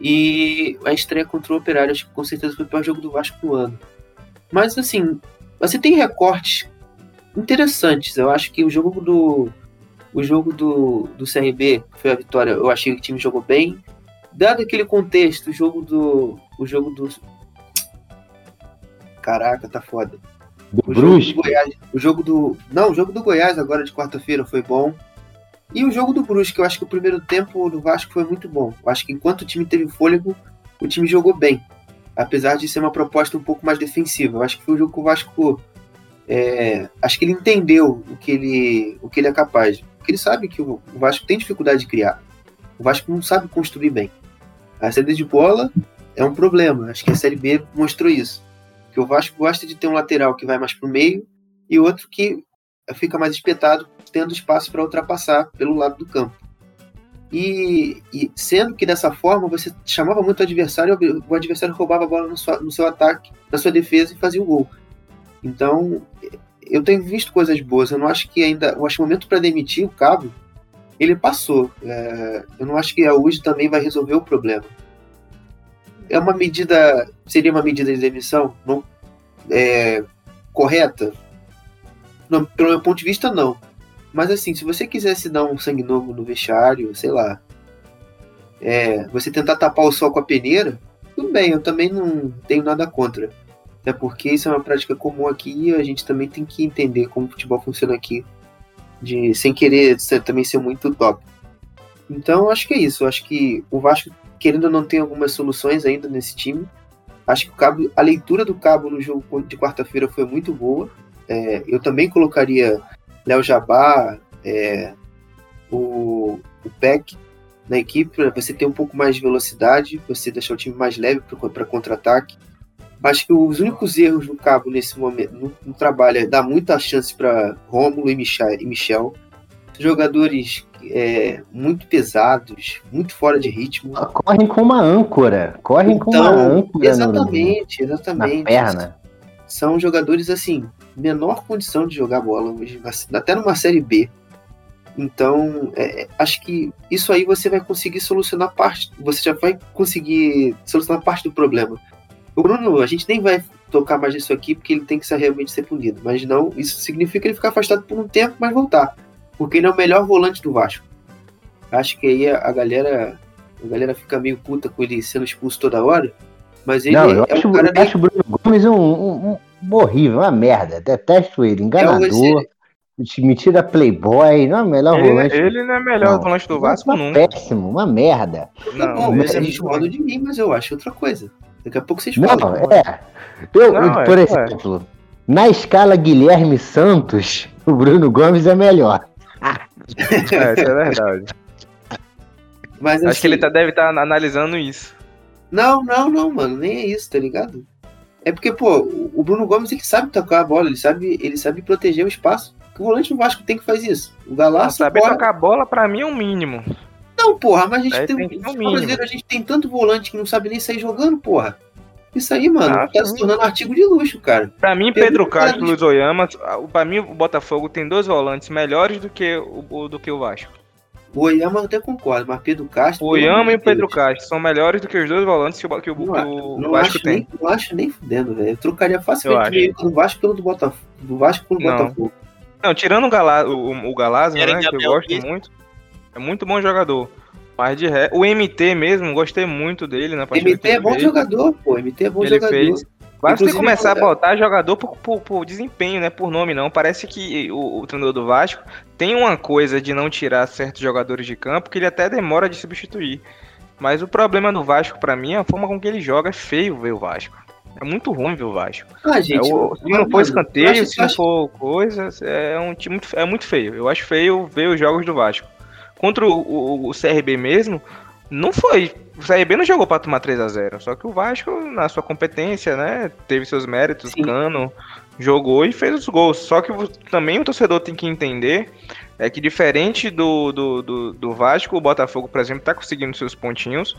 E a estreia contra o Operário, acho que com certeza foi o pior jogo do Vasco no ano. Mas assim, você tem recortes interessantes. Eu acho que o jogo do. O jogo do, do CRB foi a vitória. Eu achei que o time jogou bem. Dado aquele contexto, o jogo do. O jogo do, Caraca, tá foda. Do o Jogo do Goiás, o jogo do. Não, o jogo do Goiás agora de quarta-feira foi bom. E o jogo do Brusque, eu acho que o primeiro tempo do Vasco foi muito bom. Eu acho que enquanto o time teve fôlego, o time jogou bem. Apesar de ser uma proposta um pouco mais defensiva. Eu acho que foi um jogo que o Vasco. É, acho que ele entendeu o que ele, o que ele é capaz. Porque ele sabe que o, o Vasco tem dificuldade de criar. O Vasco não sabe construir bem. A saída de bola é um problema. Acho que a Série B mostrou isso. Porque o Vasco gosta de ter um lateral que vai mais para o meio e outro que fica mais espetado, tendo espaço para ultrapassar pelo lado do campo. E, e, sendo que dessa forma você chamava muito o adversário, o adversário roubava a bola no, no seu ataque, na sua defesa e fazia o gol. Então, eu tenho visto coisas boas. Eu não acho que ainda. Eu acho que o momento para demitir o Cabo ele passou. É, eu não acho que a UJ também vai resolver o problema é uma medida, seria uma medida de demissão não, é, correta? Não, pelo meu ponto de vista, não. Mas assim, se você quisesse dar um sangue novo no vestiário, sei lá, é, você tentar tapar o sol com a peneira, tudo bem, eu também não tenho nada contra. Até porque isso é uma prática comum aqui e a gente também tem que entender como o futebol funciona aqui, de sem querer também ser muito top. Então, acho que é isso. Acho que o Vasco, querendo ou não, tem algumas soluções ainda nesse time. Acho que o cabo, a leitura do cabo no jogo de quarta-feira foi muito boa. É, eu também colocaria Léo Jabá, é, o, o Peck na equipe para você ter um pouco mais de velocidade, você deixar o time mais leve para contra-ataque. Acho que os únicos erros do Cabo nesse momento no, no trabalho é dar muita chance para Rômulo e Michel, e Michel. Jogadores é, muito pesados, muito fora de ritmo. Correm com uma âncora. Correm então, com uma então, âncora. Exatamente, no, exatamente. Na perna. São jogadores assim, menor condição de jogar bola hoje, até numa série B. Então, é, acho que isso aí você vai conseguir solucionar parte, você já vai conseguir solucionar parte do problema. O Bruno, a gente nem vai tocar mais nisso aqui porque ele tem que ser, realmente ser punido, mas não, isso significa ele ficar afastado por um tempo, mas voltar, porque ele é o melhor volante do Vasco. Acho que aí a, a galera, a galera fica meio puta com ele sendo expulso toda hora, mas ele não, eu é acho, um cara eu acho o Bruno Gomes um, um, um horrível, uma merda, detesto ele, enganador. É Mentira Playboy, não é o melhor ele, volante. Ele não é melhor não, volante do Vasco, não. Péssimo, uma merda. Não, não mas eles discordam de mim, mas eu acho outra coisa. Daqui a pouco vocês falam. Não, é. Eu, não, por é, exemplo, é. na escala Guilherme Santos, o Bruno Gomes é melhor. é, isso é verdade. Mas, assim, Acho que ele assim, tá, deve estar tá analisando isso. Não, não, não, mano, nem é isso, tá ligado? É porque, pô, o Bruno Gomes ele sabe tocar a bola, ele sabe, ele sabe proteger o espaço o volante do Vasco tem que fazer isso. O Galaço. Saber porra... tocar a bola, pra mim, é o um mínimo. Não, porra, mas a gente tem. tem um brasileiro, a gente tem tanto volante que não sabe nem sair jogando, porra. Isso aí, mano, ah, tá sim. se tornando artigo de luxo, cara. Pra mim, Pedro, Pedro Castro e Luiz Oyama, pra mim, o Botafogo tem dois volantes melhores do que o, do que o Vasco. O Oyama eu até concordo, mas Pedro Castro. O Oyama e o Pedro Castro são melhores do que os dois volantes que o, que o, não, o Vasco tem. Nem, não acho nem fudendo, velho. Eu trocaria facilmente do Vasco pelo do Botafogo. Do Vasco pelo não. Botafogo. Não, tirando o, Gala, o, o Galazzi, né, que eu gosto muito. É muito bom jogador. Mas de ré, o MT mesmo, gostei muito dele na partida. MT é bom fez. jogador, pô. MT é bom ele jogador. Fez. Basta você começar a botar jogador por, por, por, desempenho, né? Por nome, não. Parece que o, o, treinador do Vasco tem uma coisa de não tirar certos jogadores de campo que ele até demora de substituir. Mas o problema do Vasco, para mim, é a forma com que ele joga. É feio ver o Vasco. É muito ruim ver o Vasco. Ah, gente, é, o, se não for escanteio, se não for coisa, é um muito, é muito feio. Eu acho feio ver os jogos do Vasco. Contra o, o, o CRB mesmo, não foi. O CRB não jogou para tomar 3 a 0 Só que o Vasco, na sua competência, né? Teve seus méritos, Sim. Cano jogou e fez os gols. Só que também o torcedor tem que entender é que diferente do, do, do, do Vasco, o Botafogo, por exemplo, tá conseguindo seus pontinhos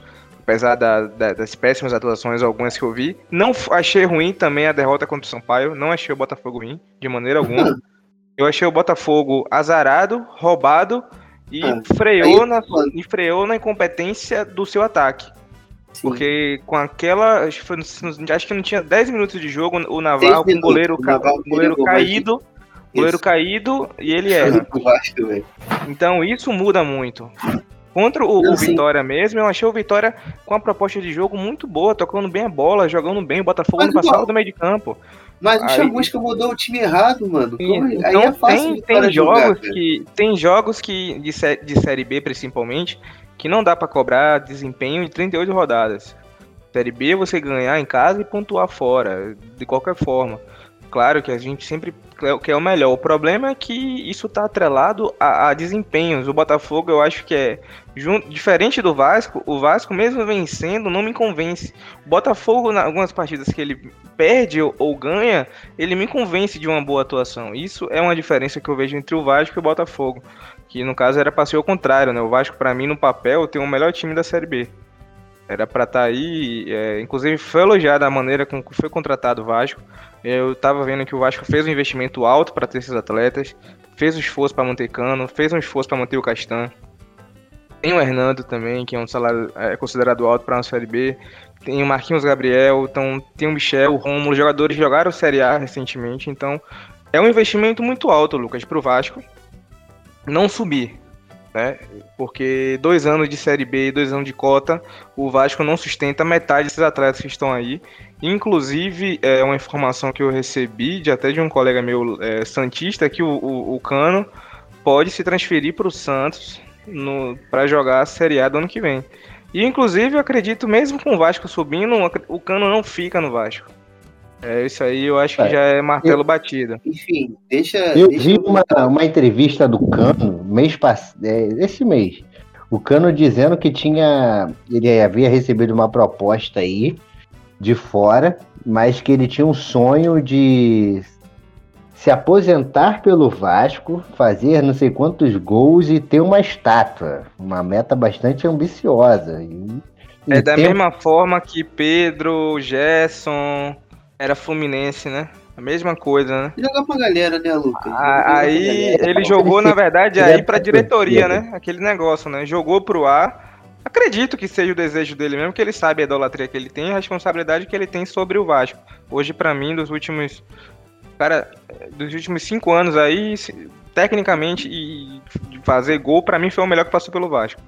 apesar da, da, das péssimas atuações, algumas que eu vi. Não achei ruim também a derrota contra o Sampaio, não achei o Botafogo ruim, de maneira alguma. Eu achei o Botafogo azarado, roubado e, ah, freou, na, e freou na incompetência do seu ataque. Sim. Porque com aquela. Acho que, foi, acho que não tinha 10 minutos de jogo, o Naval com o goleiro, o goleiro caído. Goleiro caído e ele era. Então isso muda muito. Contra o, o Vitória mesmo, eu achei o Vitória com uma proposta de jogo muito boa, tocando bem a bola, jogando bem, o Botafogo no passado do meio de campo. Mas o Chamusca mudou o time errado, mano. Então, aí é fácil tem, tem jogos jogar, que Tem jogos que, de, de Série B principalmente, que não dá para cobrar desempenho de 38 rodadas. Série B você ganhar em casa e pontuar fora, de qualquer forma. Claro que a gente sempre quer o melhor. O problema é que isso está atrelado a, a, desempenhos. O Botafogo, eu acho que é junto, diferente do Vasco. O Vasco, mesmo vencendo, não me convence. O Botafogo, em algumas partidas que ele perde ou, ou, ganha, ele me convence de uma boa atuação. Isso é uma diferença que eu vejo entre o Vasco e o Botafogo. Que no caso era para ser o contrário, né? O Vasco, para mim, no papel, tem o melhor time da Série B. Era para estar tá aí, é, inclusive foi elogiada a maneira com que foi contratado o Vasco. Eu estava vendo que o Vasco fez um investimento alto para ter esses atletas, fez um esforço para manter Cano, fez um esforço para manter o Castan. Tem o Hernando também, que é um salário é, considerado alto para uma Série B. Tem o Marquinhos Gabriel, então tem o Michel, o Romulo, jogadores jogaram Série A recentemente. Então é um investimento muito alto, Lucas, para o Vasco não subir né? Porque dois anos de Série B e dois anos de cota, o Vasco não sustenta metade desses atletas que estão aí. Inclusive, é uma informação que eu recebi de até de um colega meu é, Santista que o, o, o Cano pode se transferir para o Santos para jogar a Série A do ano que vem. E inclusive eu acredito, mesmo com o Vasco subindo, o Cano não fica no Vasco. É, isso aí eu acho que é, já é martelo eu, batido. Enfim, deixa. Eu deixa vi uma, uma entrevista do Cano, mês passado, é, esse mês. O Cano dizendo que tinha. Ele havia recebido uma proposta aí de fora, mas que ele tinha um sonho de se aposentar pelo Vasco, fazer não sei quantos gols e ter uma estátua. Uma meta bastante ambiciosa. E, é da mesma forma que Pedro, Gerson, era Fluminense, né? A mesma coisa, né? Jogar pra galera, né, Lucas? Ah, aí ele jogou, na verdade, aí pra diretoria, né? Aquele negócio, né? Jogou pro ar. Acredito que seja o desejo dele mesmo, que ele sabe a idolatria que ele tem, a responsabilidade que ele tem sobre o Vasco. Hoje, para mim, dos últimos cara, dos últimos cinco anos aí, tecnicamente, e fazer gol, para mim foi o melhor que passou pelo Vasco.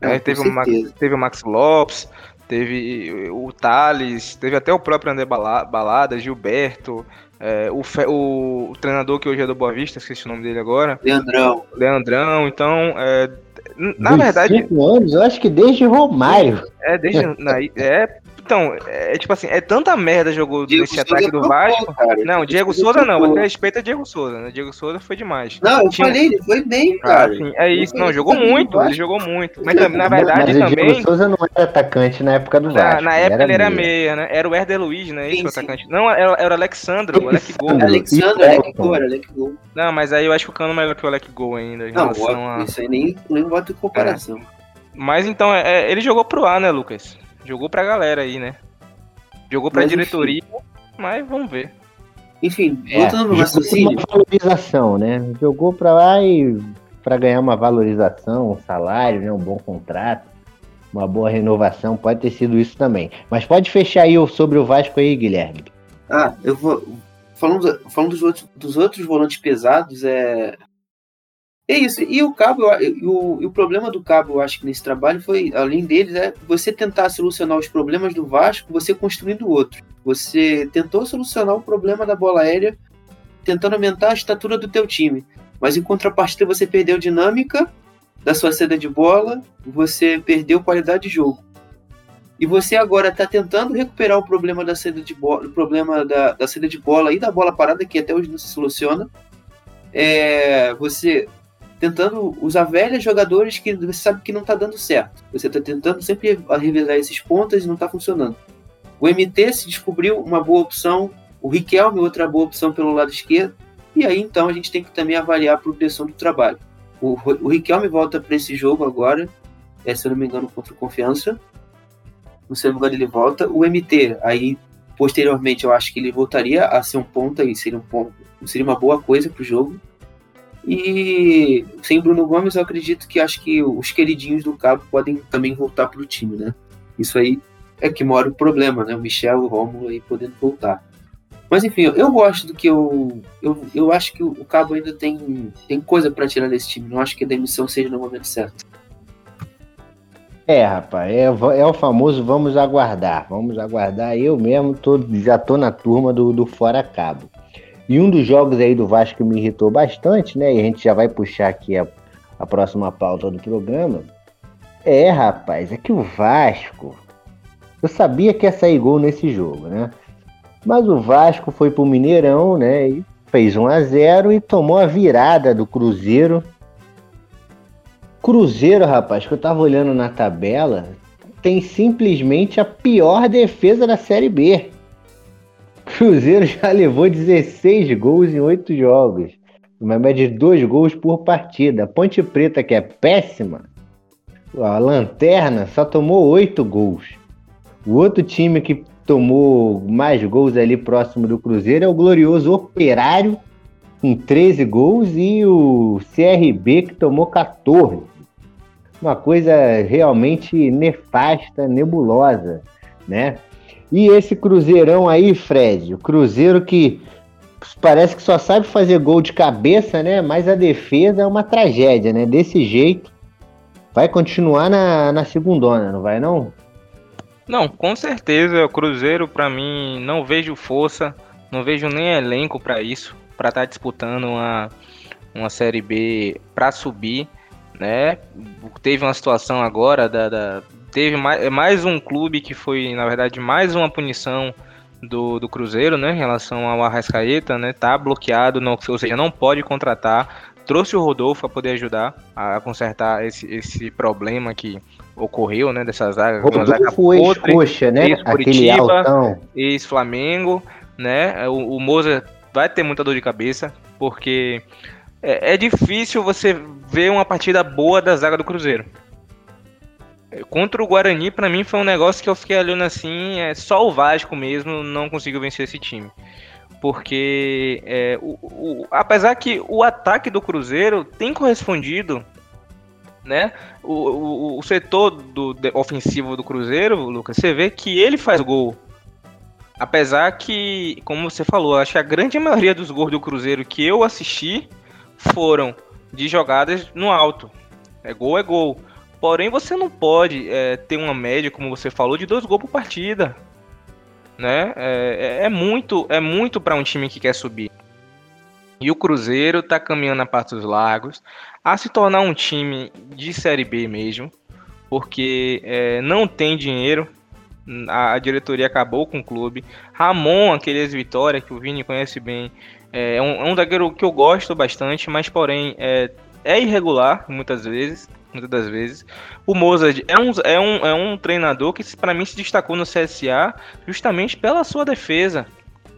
É, teve, o Max, teve o Max Lopes, teve o Thales, teve até o próprio André Balada, Gilberto, é, o, o, o, treinador que hoje é do Boa Vista, esqueci o nome dele agora. Leandrão. Leandrão, então, é, na verdade. Cinco anos, eu acho que desde Romário. É, desde. é, então, é tipo assim, é tanta merda jogou Diego nesse Souza ataque do Vasco. Cara. Não, Diego Souza não, você respeita Diego Souza, né? Diego Souza foi demais. Não, eu Tinha... falei, ele foi bem, ah, cara. Ah, é isso, não, jogou muito, ele jogou muito. Mas na verdade mas também. O Diego Souza não era atacante na época do Vasco. Na, na época ele era, meia. né? Era o Herder Luiz, né? Esse atacante. Não, era, era o Alexandre, o Alec Gol. Alexandre, Alec Gol, era Alec Gol. Não, mas aí eu acho que o Cano é melhor que o Alec Gol ainda. Não, a... isso aí nem, nem bota em comparação. É. Mas então, é, ele jogou pro ar, né, Lucas? Jogou pra galera aí, né? Jogou pra mas, diretoria, enfim. mas vamos ver. Enfim, é, voltando no raciocínio. Uma valorização, né? Jogou pra lá e para ganhar uma valorização, um salário, né? um bom contrato, uma boa renovação, pode ter sido isso também. Mas pode fechar aí sobre o Vasco aí, Guilherme. Ah, eu vou. Falando, falando dos, outros, dos outros volantes pesados, é, é isso. E o cabo, o, o problema do cabo, eu acho que nesse trabalho foi, além deles, é você tentar solucionar os problemas do Vasco, você construindo outro. Você tentou solucionar o problema da bola aérea, tentando aumentar a estatura do teu time. Mas em contrapartida você perdeu dinâmica da sua saída de bola, você perdeu qualidade de jogo. E você agora está tentando recuperar o problema da saída de bola, o problema da, da saída de bola e da bola parada, que até hoje não se soluciona. É, você tentando usar velhos jogadores que você sabe que não está dando certo. Você está tentando sempre revelar esses pontos e não está funcionando. O MT se descobriu uma boa opção, o Riquelme outra boa opção pelo lado esquerdo, e aí então a gente tem que também avaliar a progressão do trabalho. O, o Riquelme volta para esse jogo agora, é, se eu não me engano, contra o Confiança. No segundo lugar ele volta. O MT, aí posteriormente eu acho que ele voltaria a ser um ponta e seria, um ponto, seria uma boa coisa para o jogo. E sem Bruno Gomes, eu acredito que acho que os queridinhos do Cabo podem também voltar para o time, né? Isso aí é que mora o problema, né? O Michel o Romulo aí podendo voltar. Mas enfim, eu, gosto do que eu, eu. Eu acho que o Cabo ainda tem, tem coisa para tirar desse time. Não acho que a demissão seja no momento certo. É, rapaz, é, é o famoso vamos aguardar. Vamos aguardar. Eu mesmo tô, já tô na turma do, do Fora Cabo. E um dos jogos aí do Vasco que me irritou bastante, né? E a gente já vai puxar aqui a, a próxima pauta do programa. É, rapaz, é que o Vasco. Eu sabia que ia sair gol nesse jogo, né? Mas o Vasco foi pro Mineirão, né? E fez 1 a 0 e tomou a virada do Cruzeiro. Cruzeiro, rapaz, que eu tava olhando na tabela, tem simplesmente a pior defesa da Série B. Cruzeiro já levou 16 gols em 8 jogos. Uma média de 2 gols por partida. Ponte Preta, que é péssima, a Lanterna só tomou 8 gols. O outro time que tomou mais gols ali próximo do Cruzeiro é o glorioso Operário, com 13 gols, e o CRB, que tomou 14. Uma coisa realmente nefasta, nebulosa, né? E esse Cruzeirão aí, Fred, o Cruzeiro que parece que só sabe fazer gol de cabeça, né? Mas a defesa é uma tragédia, né? Desse jeito, vai continuar na, na segundona, não vai não? Não, com certeza. O Cruzeiro, para mim, não vejo força, não vejo nem elenco para isso, para estar tá disputando uma, uma Série B para subir, né? Teve uma situação agora da, da teve mais, é mais um clube que foi, na verdade, mais uma punição do, do Cruzeiro, né, em relação ao Arrascaeta, né, tá bloqueado, não, ou seja, não pode contratar. Trouxe o Rodolfo para poder ajudar a consertar esse, esse problema que ocorreu, né, dessa zaga. Rodolfo ex-coxa, né, ex altão. Ex-Flamengo, né, o, o Moza vai ter muita dor de cabeça, porque é, é difícil você ver uma partida boa da zaga do Cruzeiro. Contra o Guarani, para mim, foi um negócio que eu fiquei olhando assim, é só o Vasco mesmo não conseguiu vencer esse time. Porque, é, o, o, apesar que o ataque do Cruzeiro tem correspondido, né? O, o, o setor do, ofensivo do Cruzeiro, Lucas, você vê que ele faz gol. Apesar que, como você falou, acho que a grande maioria dos gols do Cruzeiro que eu assisti foram de jogadas no alto. É gol, é gol. Porém, você não pode é, ter uma média, como você falou, de dois gols por partida. Né? É, é, é muito, é muito para um time que quer subir. E o Cruzeiro está caminhando a Passos Largos a se tornar um time de Série B mesmo, porque é, não tem dinheiro. A, a, diretoria acabou com o clube. Ramon, aquele ex-Vitória, que o Vini conhece bem, é, é um, é um zagueiro que eu gosto bastante, mas porém é, é irregular muitas vezes muitas das vezes. O Mozart é um, é um, é um treinador que, para mim, se destacou no CSA justamente pela sua defesa.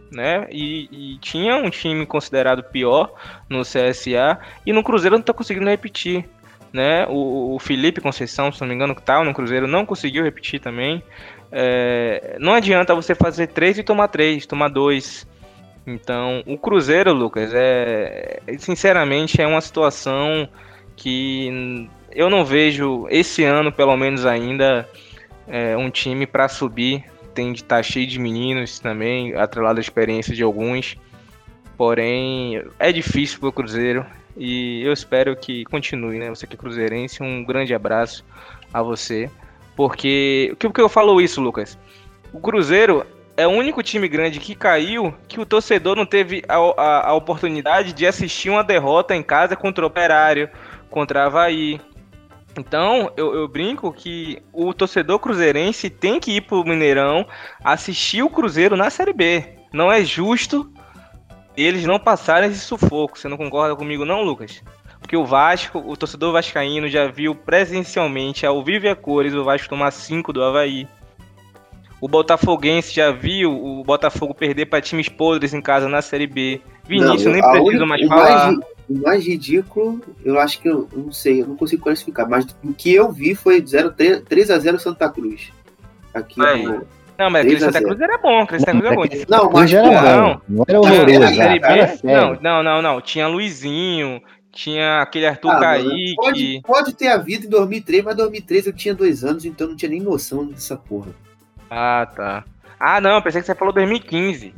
Né? E, e, tinha um time considerado pior no CSA e no Cruzeiro não está conseguindo repetir. Né? O, o, Felipe Conceição, se não me engano, que estava no Cruzeiro, não conseguiu repetir também. É, não adianta você fazer três e tomar três, tomar dois. Então, o Cruzeiro, Lucas, é sinceramente é uma situação que eu não vejo esse ano, pelo menos ainda, é, um time para subir. Tem de estar tá cheio de meninos também, atrelado à experiência de alguns. Porém, é difícil para o Cruzeiro e eu espero que continue, né? Você que é cruzeirense, um grande abraço a você. Porque, por que eu falo isso, Lucas? O Cruzeiro é o único time grande que caiu que o torcedor não teve a, a, a oportunidade de assistir uma derrota em casa contra o Operário, contra a Havaí, então, eu, eu, brinco que o torcedor cruzeirense tem que ir pro Mineirão assistir o Cruzeiro na Série B. Não é justo eles não passarem esse sufoco. Você não concorda comigo, não, Lucas? Porque o Vasco, o torcedor vascaíno já viu presencialmente, ao vivo e a cores, o Vasco tomar 5 do Havaí. O Botafoguense já viu o Botafogo perder para times podres em casa na Série B. Vinícius, não, nem preciso mais falar. Mais o mais ridículo, eu acho que eu, eu, não sei, eu não consigo classificar, mas o que eu vi foi 0, 3, 3 a 0 Santa Cruz. Aqui no, não, mas aquele Santa Cruz era bom, aquele Santa Cruz era bom. Não, mas era bom. Não era horroroso. Não, não, não, não. Tinha Luizinho, tinha aquele Arthur ah, Kaique. Pode, pode ter havido em 2003, mas em 2003 eu tinha dois anos, então não tinha nem noção dessa porra. Ah, tá. Ah, não, pensei que você falou 2015.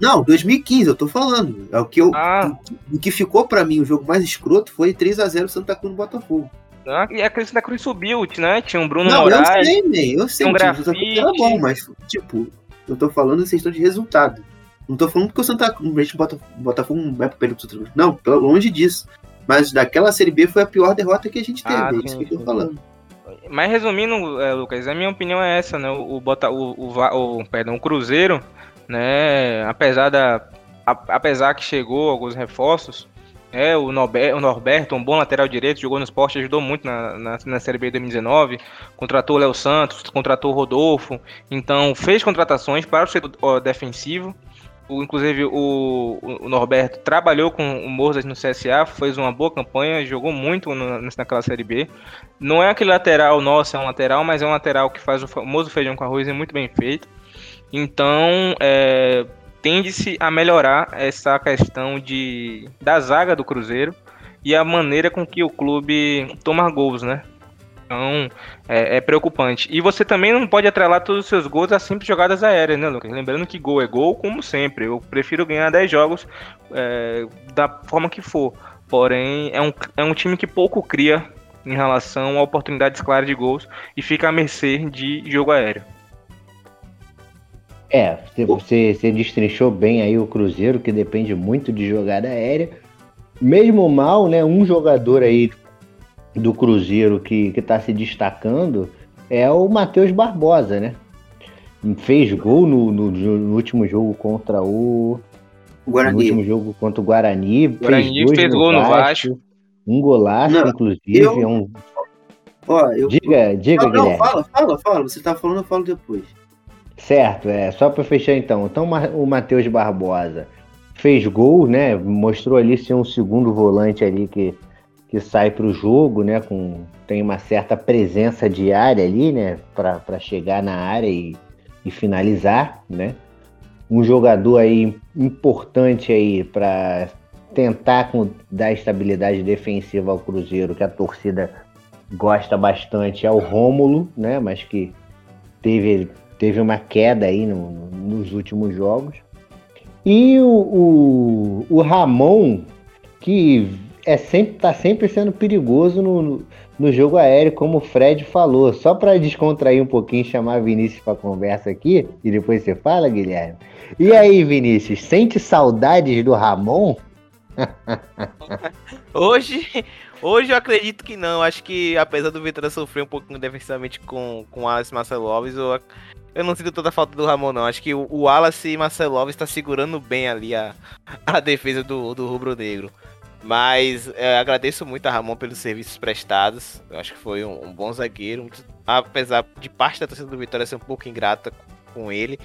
Não, 2015, eu tô falando. É o que eu. Ah. O que ficou para mim o jogo mais escroto foi 3 a 0 Santa Cruz no Botafogo. Ah, e a Santa Cruz subiu, né? Tinha um Bruno Não, Moraes. eu sei, man, eu sei. Um grafite. Era bom, mas, tipo, eu tô falando em questão de resultado. Não tô falando porque o Santa Cruz, o Botafogo não vai pro período Não, pelo longe disso. Mas daquela Série B foi a pior derrota que a gente teve. Ah, é isso que eu tô falando. Mas resumindo, é, Lucas, a minha opinião é essa, né? O, Bota, o, o, o, perdão, o Cruzeiro né? Apesar da apesar que chegou alguns reforços, é, o, Norberto, o Norberto, um bom lateral direito, jogou no esporte, ajudou muito na, na, na Série B de 2019. Contratou o Léo Santos, contratou o Rodolfo. Então, fez contratações para o setor defensivo. O, inclusive, o, o, Norberto trabalhou com o Morzas no CSA, fez uma boa campanha, jogou muito no, naquela Série B. Não é aquele lateral, nossa, é um lateral, mas é um lateral que faz o famoso feijão com arroz e é muito bem feito. Então, é, tende-se a melhorar essa questão de, da zaga do Cruzeiro e a maneira com que o clube toma gols, né? Então, é, é, preocupante. E você também não pode atrelar todos os seus gols a simples jogadas aéreas, né, Lucas? Lembrando que gol é gol, como sempre. Eu prefiro ganhar 10 jogos é, da forma que for. Porém, é um, é um time que pouco cria em relação a oportunidades claras de gols e fica à mercê de jogo aéreo. É, você, você destrinchou bem aí o Cruzeiro, que depende muito de jogada aérea. Mesmo mal, né? Um jogador aí do Cruzeiro que, que tá se destacando é o Matheus Barbosa, né? Fez gol no, no, no, último jogo contra o. Guarani. No último jogo contra o Guarani. Guarani fez, fez gol no Vasco. Vasco. Um golaço, não, inclusive. Eu... É um... Ó, eu... Diga, diga, não, Guilherme. Não, fala, fala, fala. Você tá falando, eu falo depois. Certo, é. Só para fechar então. Então o Matheus Barbosa fez gol, né? Mostrou ali ser um segundo volante ali que, que sai para o jogo, né? Com, tem uma certa presença de área ali, né? Para chegar na área e, e finalizar, né? Um jogador aí importante aí para tentar com, dar estabilidade defensiva ao Cruzeiro, que a torcida gosta bastante, é o Rômulo, né? Mas que teve teve uma queda aí no, nos últimos jogos. E o, o, o Ramon, que é sempre, tá sempre sendo perigoso no, no jogo aéreo, como o Fred falou. Só para descontrair um pouquinho, chamar Vinícius para conversa aqui, e depois você fala, Guilherme. E aí, Vinícius, sente saudades do Ramon? hoje, hoje eu acredito que não. Acho que apesar do Vitória sofrer um pouquinho defensivamente com, com o Alex Marcelo Alves, eu eu não sinto toda a falta do Ramon, não. Acho que o, o Wallace e Marcelo Alves está segurando bem ali a, a defesa do, do Rubro Negro. Mas é, agradeço muito a Ramon pelos serviços prestados. Eu acho que foi um, um bom zagueiro. Apesar de parte da torcida do Vitória ser um pouco ingrata com ele.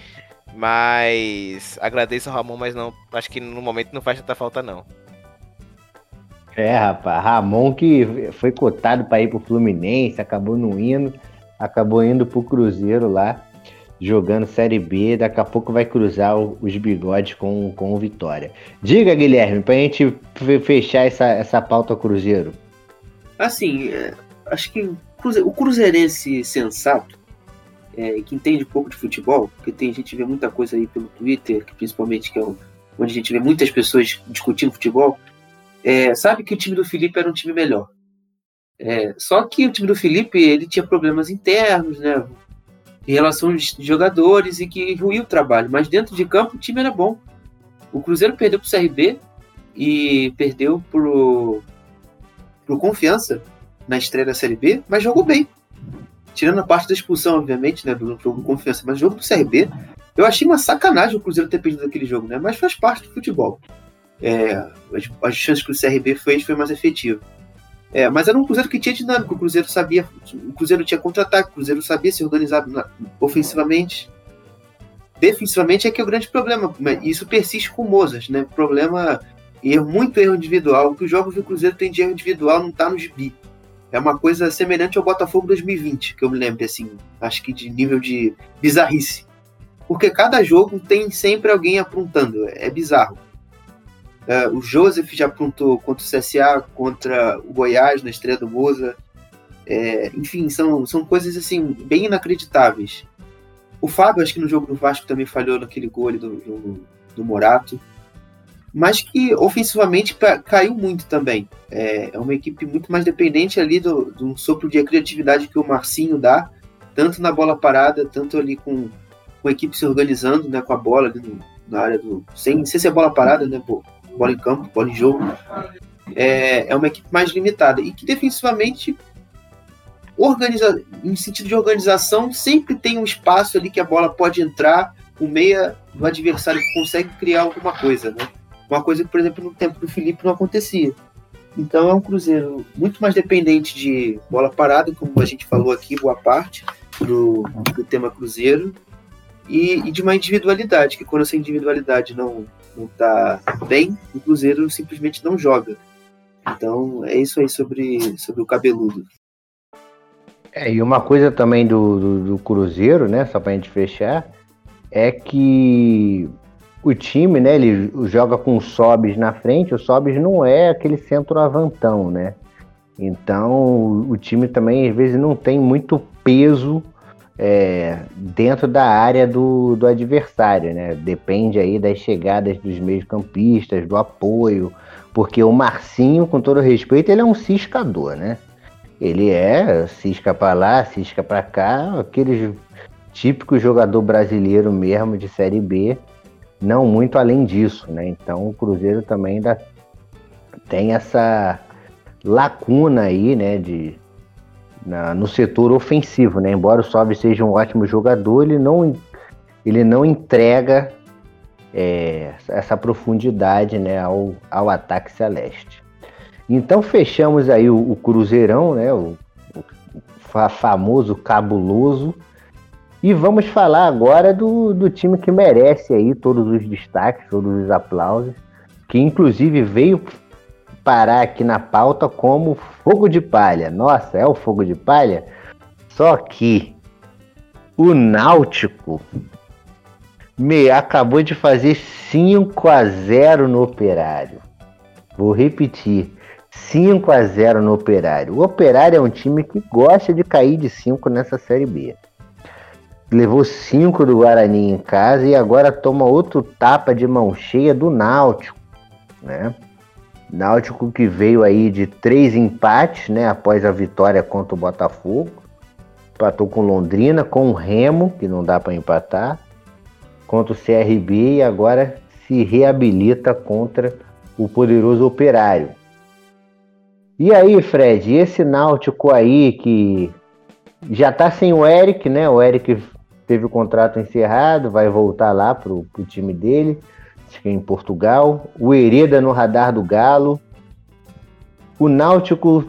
Mas agradeço ao Ramon, mas não. Acho que no momento não faz tanta falta, não. É, rapaz, Ramon que foi cotado para ir pro Fluminense, acabou não indo, acabou indo pro Cruzeiro lá jogando Série B, daqui a pouco vai cruzar os bigodes com, com o Vitória. Diga, Guilherme, para a gente fechar essa, essa pauta Cruzeiro. Assim, é, acho que o cruzeirense sensato, é, que entende pouco de futebol, porque tem a gente vê muita coisa aí pelo Twitter, que principalmente que é onde a gente vê muitas pessoas discutindo futebol, é, sabe que o time do Felipe era um time melhor. É, só que o time do Felipe ele tinha problemas internos, né? em relação aos jogadores e que ruiu o trabalho. Mas dentro de campo o time era bom. O Cruzeiro perdeu para o CRB e perdeu pro, pro Confiança na estreia da Série B, mas jogou bem. Tirando a parte da expulsão, obviamente, né, do jogo Confiança, mas jogo do CRB, eu achei uma sacanagem o Cruzeiro ter perdido aquele jogo, né? Mas faz parte do futebol. É, as, as chances que o CRB fez foi mais efetivo. É, mas era um Cruzeiro que tinha dinâmica, o Cruzeiro sabia, o Cruzeiro tinha contra-ataque, o Cruzeiro sabia se organizar na, ofensivamente. Defensivamente é que é o grande problema, isso persiste com o Mozart, né? Problema, erro, muito erro individual, que os jogos do Cruzeiro tem de erro individual, não tá no gibi. É uma coisa semelhante ao Botafogo 2020, que eu me lembro, assim, acho que de nível de bizarrice. Porque cada jogo tem sempre alguém aprontando, é bizarro. Uh, o Joseph já apontou contra o CSA, contra o Goiás na estreia do Moza. É, enfim, são, são coisas assim bem inacreditáveis. O Fábio, acho que no jogo do Vasco também falhou naquele gol do, do, do Morato. Mas que ofensivamente caiu muito também. É, é uma equipe muito mais dependente ali do, do sopro de criatividade que o Marcinho dá, tanto na bola parada, tanto ali com, com a equipe se organizando né, com a bola ali no, na área do. Sem, sem ser bola parada, né? Pô, bola em campo, bola em jogo, é, é uma equipe mais limitada e que defensivamente organiza, em sentido de organização, sempre tem um espaço ali que a bola pode entrar, o meia do adversário que consegue criar alguma coisa, né? Uma coisa que, por exemplo, no tempo do Felipe não acontecia. Então é um Cruzeiro muito mais dependente de bola parada, como a gente falou aqui, boa parte do, do tema Cruzeiro, e, e de uma individualidade, que quando essa individualidade não, não tá bem, o Cruzeiro simplesmente não joga. Então é isso aí sobre, sobre o cabeludo. É, e uma coisa também do, do, do Cruzeiro, né, só pra gente fechar, é que o time, né, ele joga com o Sobis na frente, o Sobis não é aquele centroavantão, né? Então o time também às vezes não tem muito peso é, dentro da área do, do adversário, né? Depende aí das chegadas dos meio-campistas, do apoio, porque o Marcinho, com todo respeito, ele é um ciscador, né? Ele é cisca para lá, cisca para cá, aqueles típico jogador brasileiro mesmo de Série B, não muito além disso, né? Então o Cruzeiro também ainda tem essa lacuna aí, né, de, na, no setor ofensivo, né? Embora o Sobe seja um ótimo jogador, ele não, ele não entrega é, essa profundidade né, ao, ao ataque celeste. Então fechamos aí o, o Cruzeirão, né, o, o famoso cabuloso, e vamos falar agora do, do time que merece aí todos os destaques, todos os aplausos, que inclusive veio parar aqui na pauta como fogo de palha. Nossa, é o fogo de palha? Só que o Náutico me acabou de fazer 5 a 0 no Operário. Vou repetir. 5 a 0 no Operário. O Operário é um time que gosta de cair de 5 nessa Série B levou cinco do Guarani em casa e agora toma outro tapa de mão cheia do Náutico, né? Náutico que veio aí de três empates, né? Após a vitória contra o Botafogo, empatou com Londrina, com o Remo que não dá para empatar, contra o CRB e agora se reabilita contra o poderoso Operário. E aí, Fred, esse Náutico aí que já tá sem o Eric, né? O Eric teve o contrato encerrado, vai voltar lá pro, pro time dele, é em Portugal. O Hereda no radar do Galo. O Náutico,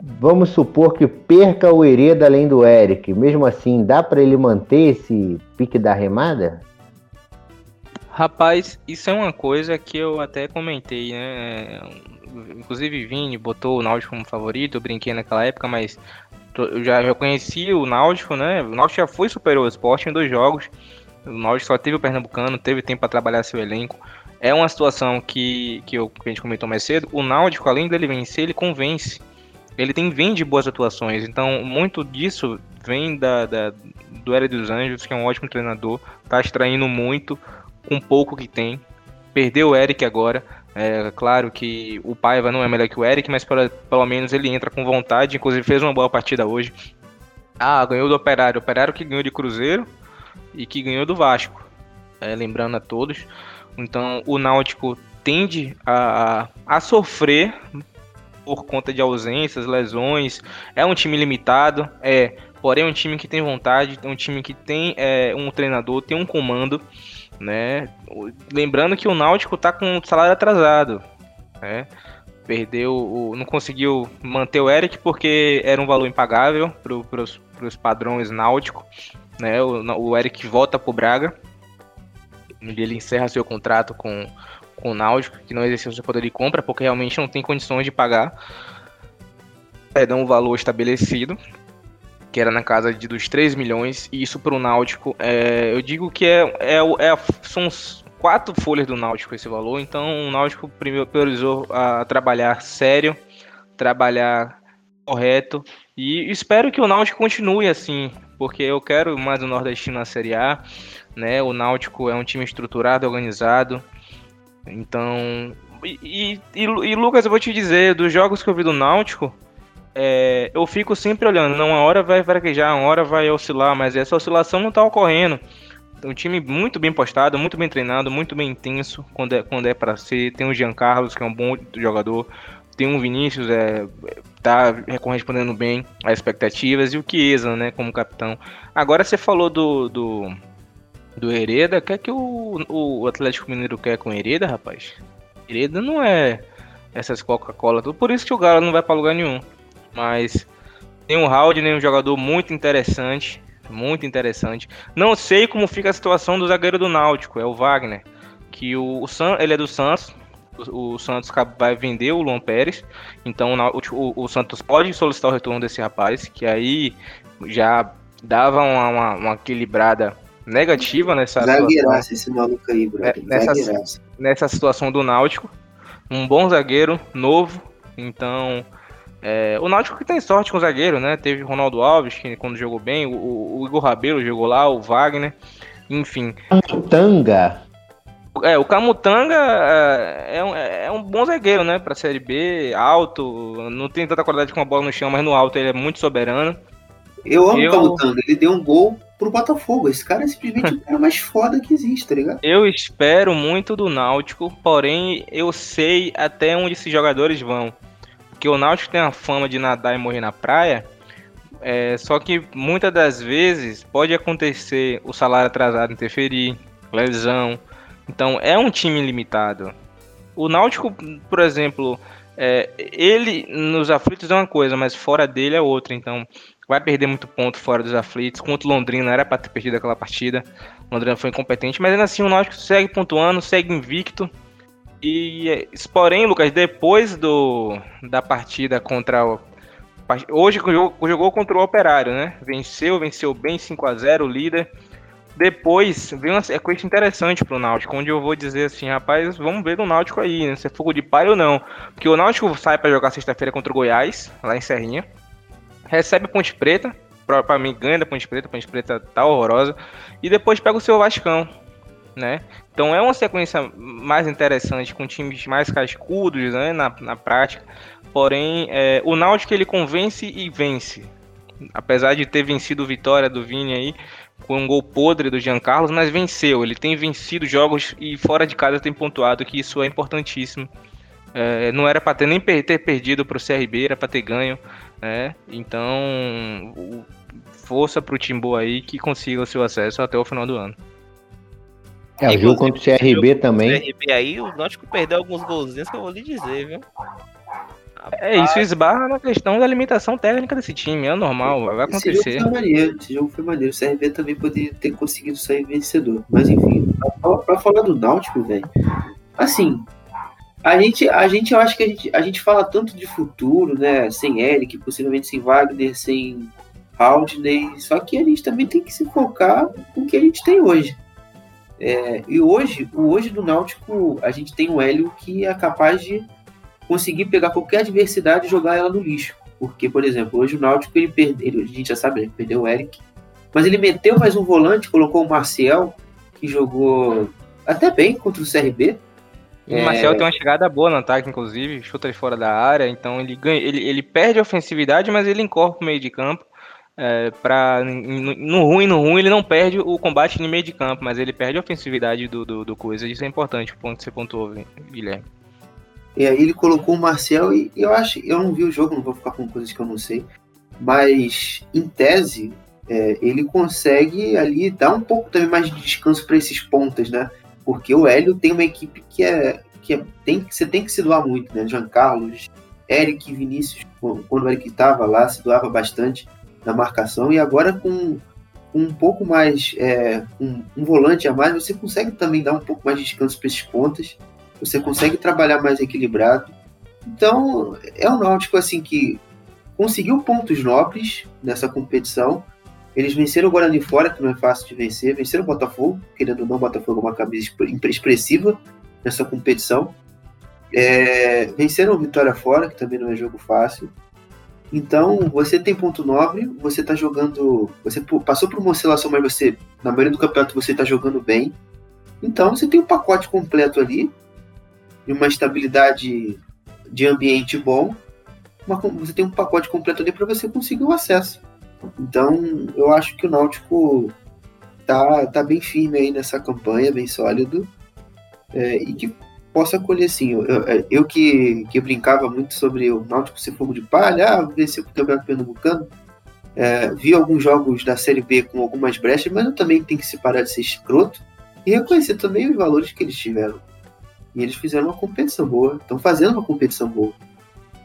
vamos supor que perca o Hereda além do Eric. Mesmo assim, dá para ele manter esse pique da remada? Rapaz, isso é uma coisa que eu até comentei, né? Inclusive, Vini botou o Náutico como favorito, eu brinquei naquela época, mas eu já, já conheci o Náutico, né? O Náutico já foi superior ao esporte em dois jogos. O Náutico só teve o Pernambucano, teve tempo para trabalhar seu elenco. É uma situação que, que, eu, que a gente comentou mais cedo. O Náutico, além dele vencer, ele convence. Ele tem vem de boas atuações. Então, muito disso vem da, da do Hélio dos Anjos, que é um ótimo treinador. Tá extraindo muito com pouco que tem. Perdeu o Eric agora, é claro que o Paiva não é melhor que o Eric, mas pelo, pelo menos ele entra com vontade. Inclusive fez uma boa partida hoje. Ah, ganhou do Operário. Operário que ganhou de Cruzeiro e que ganhou do Vasco. É, lembrando a todos. Então o Náutico tende a, a sofrer por conta de ausências, lesões. É um time limitado, é. Porém, é um time que tem vontade, é um time que tem é, um treinador, tem um comando né? Lembrando que o Náutico tá com o salário atrasado, né? Perdeu, o, não conseguiu manter o Eric porque era um valor impagável para os padrões náutico, né? O, o Eric volta pro Braga, ele encerra seu contrato com, com o Náutico, que não exerceu seu poder de compra porque realmente não tem condições de pagar. É, dá um valor estabelecido que era na casa de, dos 3 milhões, e isso para o Náutico, é, eu digo que é, é, é, são quatro folhas do Náutico esse valor, então o Náutico priorizou a trabalhar sério, trabalhar correto, e espero que o Náutico continue assim, porque eu quero mais o Nordestino na Série A, né, o Náutico é um time estruturado, organizado, então... E, e, e Lucas, eu vou te dizer, dos jogos que eu vi do Náutico, é, eu fico sempre olhando, não, uma hora vai fraquejar, uma hora vai oscilar, mas essa oscilação não está ocorrendo. Um time muito bem postado, muito bem treinado, muito bem intenso quando é, quando é para ser. Tem o Jean Carlos, que é um bom jogador. Tem o Vinícius, é, tá correspondendo bem às expectativas. E o Chiesa, né, como capitão. Agora você falou do, do, do Hereda. O que é que o, o Atlético Mineiro quer com Hereda, rapaz? Hereda não é essas Coca-Cola. Por isso que o Galo não vai para lugar nenhum. Mas tem um Haldner, um jogador muito interessante. Muito interessante. Não sei como fica a situação do zagueiro do Náutico, é o Wagner. Que o, o San, ele é do Santos. O, Santos vai vender o Luan Pérez. Então o, o, Santos pode solicitar o retorno desse rapaz. Que aí já dava uma, uma, uma equilibrada negativa nessa Zagueiraço esse maluco aí, bro. É, nessa, nessa situação do Náutico. Um bom zagueiro, novo. Então é, o Náutico que tem sorte com o zagueiro, né? Teve o Ronaldo Alves, que quando jogou bem, o, o Igor Rabelo jogou lá, o Wagner, enfim. Camutanga. É, o Camutanga é, é um, é um bom zagueiro, né? Pra Série B, alto, não tem tanta qualidade com a bola no chão, mas no alto ele é muito soberano. Eu amo Eu- o Camutanga, ele deu um gol pro Botafogo. Esse cara é simplesmente o cara mais foda que existe, tá ligado? Eu espero muito do Náutico, porém eu sei até onde esses jogadores vão. Porque o Náutico tem a fama de nadar e morrer na praia. é, só que muitas das vezes pode acontecer o salário atrasado interferir, lesão. Então é um time limitado. O Náutico, por exemplo, é, ele nos aflitos é uma coisa, mas fora dele é outra. Então vai perder muito ponto fora dos aflitos. Contra o Londrina era para ter perdido aquela partida. O Londrina foi incompetente, mas ainda assim o Náutico segue pontuando, segue invicto. E é, porém, Lucas, depois do da partida contra o hoje jogou, jogou contra o Operário, né? Venceu, venceu bem 5 a 0 o líder. Depois vem uma sequência interessante pro Náutico, onde eu vou dizer assim, rapaz, vamos ver do Náutico aí, né? Se é fogo de palha ou não. Porque o Náutico sai para jogar sexta-feira contra o Goiás, lá em Serrinha. Recebe Ponte Preta, pra mim ganha da Ponte Preta, a Ponte Preta tá horrorosa. E depois pega o seu Vascão, né? Então é uma sequência mais interessante, com times mais cascudos, né, na, na prática. Porém, é, o Náutico ele convence e vence. Apesar de ter vencido Vitória do Vini aí, com um gol podre do Jean Carlos, mas venceu. Ele tem vencido jogos e fora de casa tem pontuado, que isso é importantíssimo. É, não era para ter nem per- ter perdido para o CRB, era para ter ganho. Né? Então, o- força para o Timbu aí que consiga o seu acesso até o final do ano. É, o jogo contra o CRB também. CRB aí, o Náutico perdeu alguns golzinhos que eu vou lhe dizer, viu? É, isso esbarra na questão da limitação técnica desse time, é normal, vai Esse acontecer. jogo foi maneiro, esse jogo foi maneiro. O CRB também poderia ter conseguido sair vencedor. Mas enfim, pra, pra falar do Náutico, velho, assim, a gente, a gente, eu acho que a gente, a gente fala tanto de futuro, né? Sem Eric, possivelmente sem Wagner, sem Haldney, só que a gente também tem que se focar no que a gente tem hoje. É, e hoje, o hoje do Náutico, a gente tem o Hélio que é capaz de conseguir pegar qualquer adversidade e jogar ela no lixo. Porque, por exemplo, hoje o Náutico ele perdeu, a gente já sabe, ele perdeu o Eric, mas ele meteu mais um volante, colocou o Marcial, que jogou até bem contra o CRB. E o Marcel tem uma chegada boa no ataque, inclusive, chuta ele fora da área, então ele ganha, ele, ele perde a ofensividade, mas ele encorpa o meio de campo. É, pra, no, no ruim, no ruim, ele não perde o combate no meio de campo, mas ele perde a ofensividade do, do, do coisa. Isso é importante, o ponto que você pontuou, Guilherme. E aí ele colocou o Marcel e eu acho, eu não vi o jogo, não vou ficar com coisas que eu não sei, mas em tese é, ele consegue ali dar um pouco também mais de descanso para esses pontas, né? Porque o Hélio tem uma equipe que é que é, tem você tem que se doar muito, né? Jean Carlos, Eric Vinícius, quando o Eric estava lá, se doava bastante na marcação e agora com um pouco mais é, um, um volante a mais, você consegue também dar um pouco mais de descanso para esses pontas você consegue trabalhar mais equilibrado. Então, é um Náutico assim que conseguiu pontos nobres nessa competição. Eles venceram o Guarani fora, que não é fácil de vencer, venceram o Botafogo, querendo ou não, o Botafogo é uma camisa expressiva nessa competição. É, venceram o Vitória fora, que também não é jogo fácil. Então, você tem ponto nobre, você está jogando. Você passou por uma oscilação, mas você, na maioria do campeonato, você está jogando bem. Então, você tem um pacote completo ali e uma estabilidade de ambiente bom, uma, você tem um pacote completo ali para você conseguir o acesso. Então, eu acho que o Náutico tá, tá bem firme aí nessa campanha, bem sólido, é, e que possa colher sim. Eu, eu, eu, que, que brincava muito sobre o Náutico ser fogo de palha, ah, vencer o Campeonato Pernambucano, é, vi alguns jogos da Série B com algumas brechas, mas eu também tenho que se parar de ser escroto e reconhecer também os valores que eles tiveram. E eles fizeram uma competição boa, estão fazendo uma competição boa.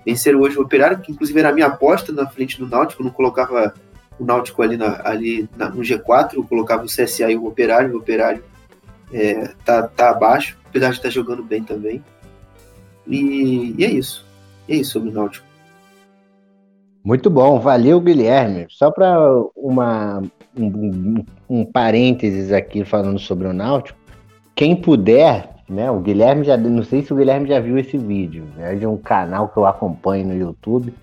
Venceram hoje o Operário, que inclusive era a minha aposta na frente do Náutico, não colocava o Náutico ali, na, ali na, no G4, eu colocava o CSA e o Operário, o Operário é, tá, tá abaixo, apesar de estar jogando bem também. E, e é isso. E é isso sobre o Náutico. Muito bom, valeu Guilherme. Só para uma um, um, parênteses aqui falando sobre o Náutico, quem puder né? O Guilherme já, não sei se o Guilherme já viu esse vídeo, é de um canal que eu acompanho no YouTube,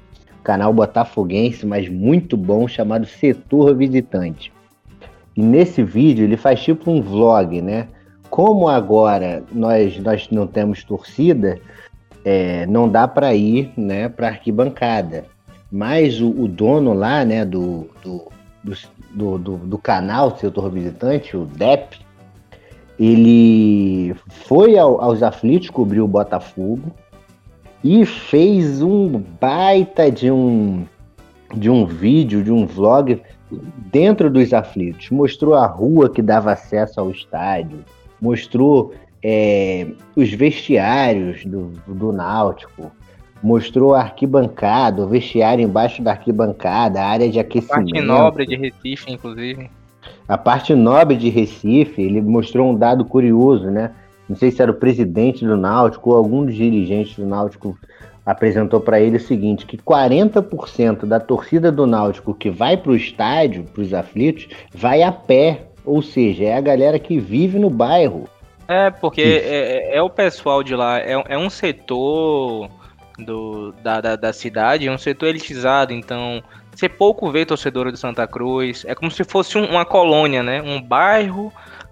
canal botafoguense, mas muito bom, chamado Setor Visitante. E nesse vídeo ele faz tipo um vlog, né? Como agora nós, nós não temos torcida, é, não dá para ir, né, para arquibancada. mas o, o dono lá, né, do, do, do, do, do canal Setor Visitante, o DEP, ele foi ao, aos aflitos cobrir o Botafogo e fez um baita de um de um vídeo, de um vlog dentro dos aflitos. Mostrou a rua que dava acesso ao estádio, mostrou é, os vestiários do, do Náutico, mostrou a arquibancada, o vestiário embaixo da arquibancada, a área de aquecimento. Parte nobre de Recife, inclusive. A parte nobre de Recife, ele mostrou um dado curioso, né? Não sei se era o presidente do Náutico ou algum dos dirigentes do Náutico apresentou para ele o seguinte, que 40% da torcida do Náutico que vai para o estádio, para os aflitos, vai a pé, ou seja, é a galera que vive no bairro. É, porque é, é, é, o pessoal de lá, é, é um setor do, da, da, da, cidade, é um setor elitizado, então você pouco vê torcedor de Santa Cruz, é como se fosse um, uma colônia, né? Um bairro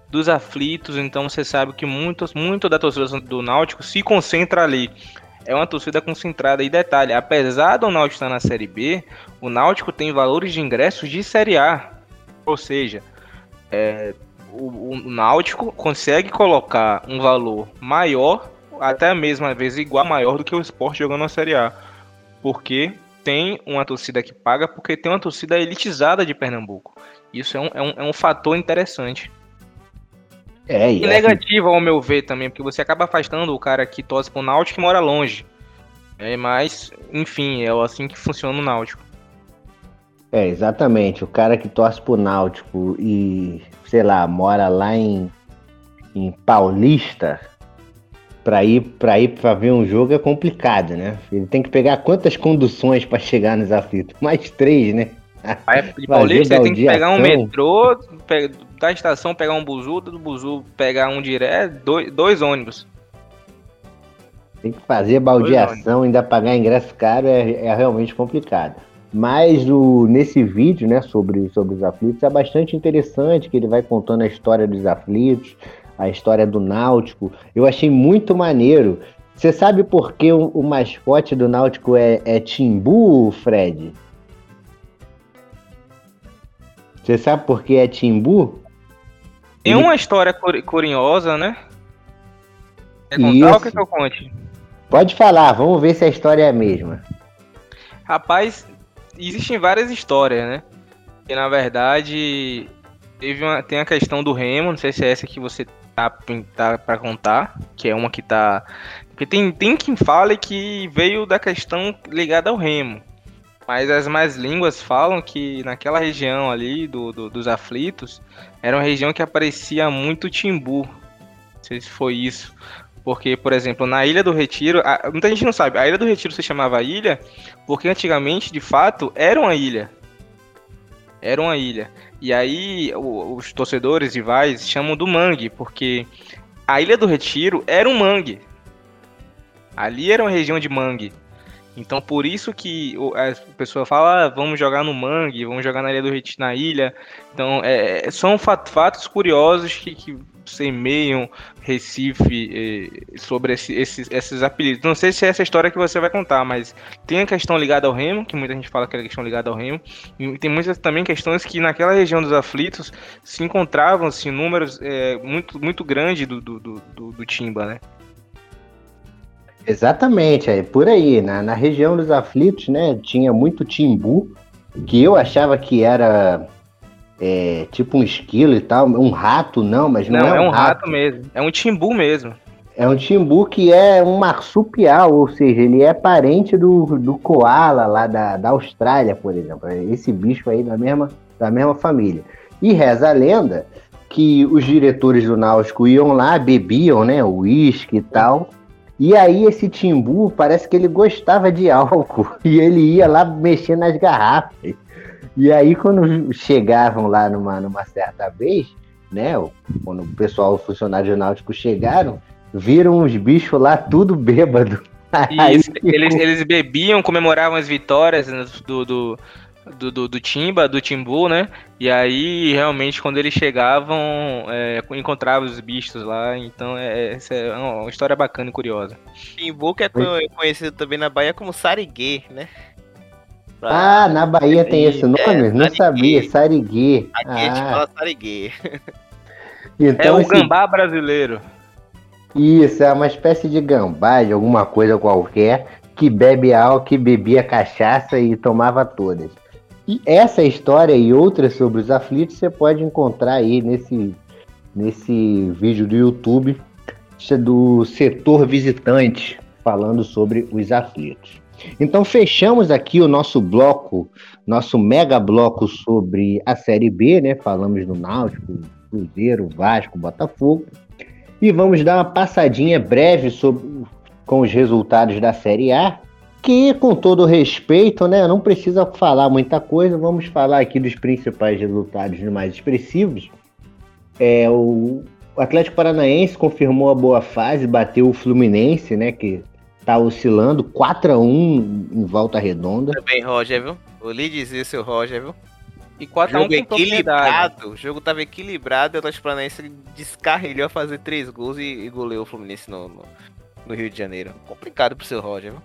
dos aflitos, então você sabe que muito, muito da torcida do Náutico se concentra ali é uma torcida concentrada. E detalhe, apesar do Náutico estar na Série B, o Náutico tem valores de ingressos de Série A. Ou seja, é, o, o, Náutico consegue colocar um valor maior, até mesmo às vezes igual maior do que o esporte jogando na Série A. Porque tem uma torcida que paga, porque tem uma torcida elitizada de Pernambuco. Isso é um, é um, é um fator interessante. É, e, e negativo ao meu ver também, porque você acaba afastando o cara que torce pro Náutico e mora longe. É, mas, enfim, é assim que funciona o Náutico. É, exatamente. O cara que torce pro Náutico e, sei lá, mora lá em, em Paulista, pra ir, pra ir pra ver um jogo é complicado, né? Ele tem que pegar quantas conduções para chegar nos aflitos? Mais três, né? Aí, de Paulista, você tem que pegar um metrô, da estação pegar um buzu, do buzu pegar um direto, dois, dois ônibus. Tem que fazer baldeação, ainda pagar ingresso caro é, é realmente complicado. Mas o, nesse vídeo, né, sobre, sobre os aflitos, é bastante interessante que ele vai contando a história dos aflitos, a história do Náutico. Eu achei muito maneiro. Você sabe por que o, o mascote do Náutico é, é Timbu, Fred? Você sabe por que é Timbu? Tem uma história curiosa, né? Quer contar Isso. ou quer que eu conte? Pode falar, vamos ver se a história é a mesma. Rapaz, existem várias histórias, né? E na verdade, teve uma, tem a questão do Remo, não sei se é essa que você tá, tá para contar, que é uma que tá. Porque tem, tem quem fale que veio da questão ligada ao Remo. Mas as mais línguas falam que naquela região ali do, do, dos aflitos era uma região que aparecia muito timbu. Não sei se foi isso. Porque, por exemplo, na Ilha do Retiro, a, muita gente não sabe, a Ilha do Retiro se chamava ilha porque antigamente, de fato, era uma ilha. Era uma ilha. E aí os torcedores rivais chamam do mangue, porque a Ilha do Retiro era um mangue. Ali era uma região de mangue. Então por isso que a pessoa fala, ah, vamos jogar no Mangue, vamos jogar na Ilha do Retiro, na ilha. Então é, são fatos curiosos que, que semeiam Recife eh, sobre esse, esses, esses apelidos. Não sei se é essa história que você vai contar, mas tem a questão ligada ao Remo, que muita gente fala que é a questão ligada ao Remo, e tem muitas também questões que naquela região dos aflitos se encontravam-se números eh, muito, muito grandes do, do, do, do Timba, né? Exatamente, é por aí. Na, na região dos aflitos, né, tinha muito timbu, que eu achava que era é, tipo um esquilo e tal, um rato não, mas não, não é, um, é um rato. rato. mesmo, é um timbu mesmo. É um timbu que é um marsupial, ou seja, ele é parente do, do koala lá da, da Austrália, por exemplo. Esse bicho aí da mesma, da mesma família. E reza a lenda que os diretores do Náutico iam lá, bebiam, né, uísque e tal, e aí esse Timbu parece que ele gostava de álcool e ele ia lá mexer nas garrafas. E aí quando chegavam lá numa, numa certa vez, né, quando o pessoal, os funcionários náuticos chegaram, viram os bichos lá tudo bêbado. Isso, eles, eles bebiam, comemoravam as vitórias do, do, do, do, do, Timba, do Timbu, né? E aí, realmente, quando eles chegavam, é, encontravam os bichos lá. Então, é, essa é uma história bacana e curiosa. Timbu, que é conhecido também na Bahia como Sariguê, né? Pra... Ah, na Bahia tem esse nome? É, Não sabia, Sariguê. Aqui ah. a gente fala Sariguê. Então, é o esse... gambá brasileiro. Isso, é uma espécie de gambá de alguma coisa qualquer que bebe álcool, que bebia cachaça e tomava todas. E essa história e outras sobre os aflitos você pode encontrar aí nesse, nesse vídeo do YouTube do setor visitante falando sobre os aflitos. Então fechamos aqui o nosso bloco, nosso mega bloco sobre a Série B, né? Falamos do Náutico, Cruzeiro, Vasco, Botafogo. E vamos dar uma passadinha breve sobre, com os resultados da Série A, que com todo respeito, né, não precisa falar muita coisa, vamos falar aqui dos principais resultados mais expressivos. É, o Atlético Paranaense confirmou a boa fase, bateu o Fluminense, né, que tá oscilando 4 a 1 em volta redonda. Também, Roger, viu? Vou lhe dizer, seu Roger, viu? E 4 jogo equilibrado, o jogo tava equilibrado, o Atlético Paranaense descarrilhou a fazer 3 gols e, e goleou o Fluminense no, no, no, Rio de Janeiro. Complicado pro seu Roger, viu?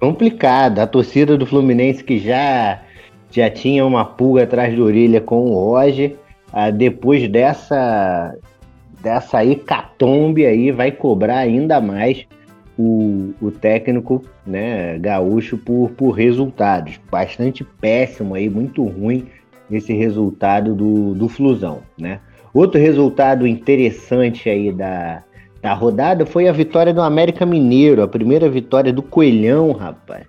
Complicado. A torcida do Fluminense que já, já tinha uma pulga atrás da orelha com o Roger, ah, depois dessa, dessa hecatombe aí, vai cobrar ainda mais o, o técnico né, gaúcho por, por resultados. Bastante péssimo aí, muito ruim esse resultado do, do Flusão, né? Outro resultado interessante aí da, da rodada foi a vitória do América Mineiro, a primeira vitória do Coelhão, rapaz,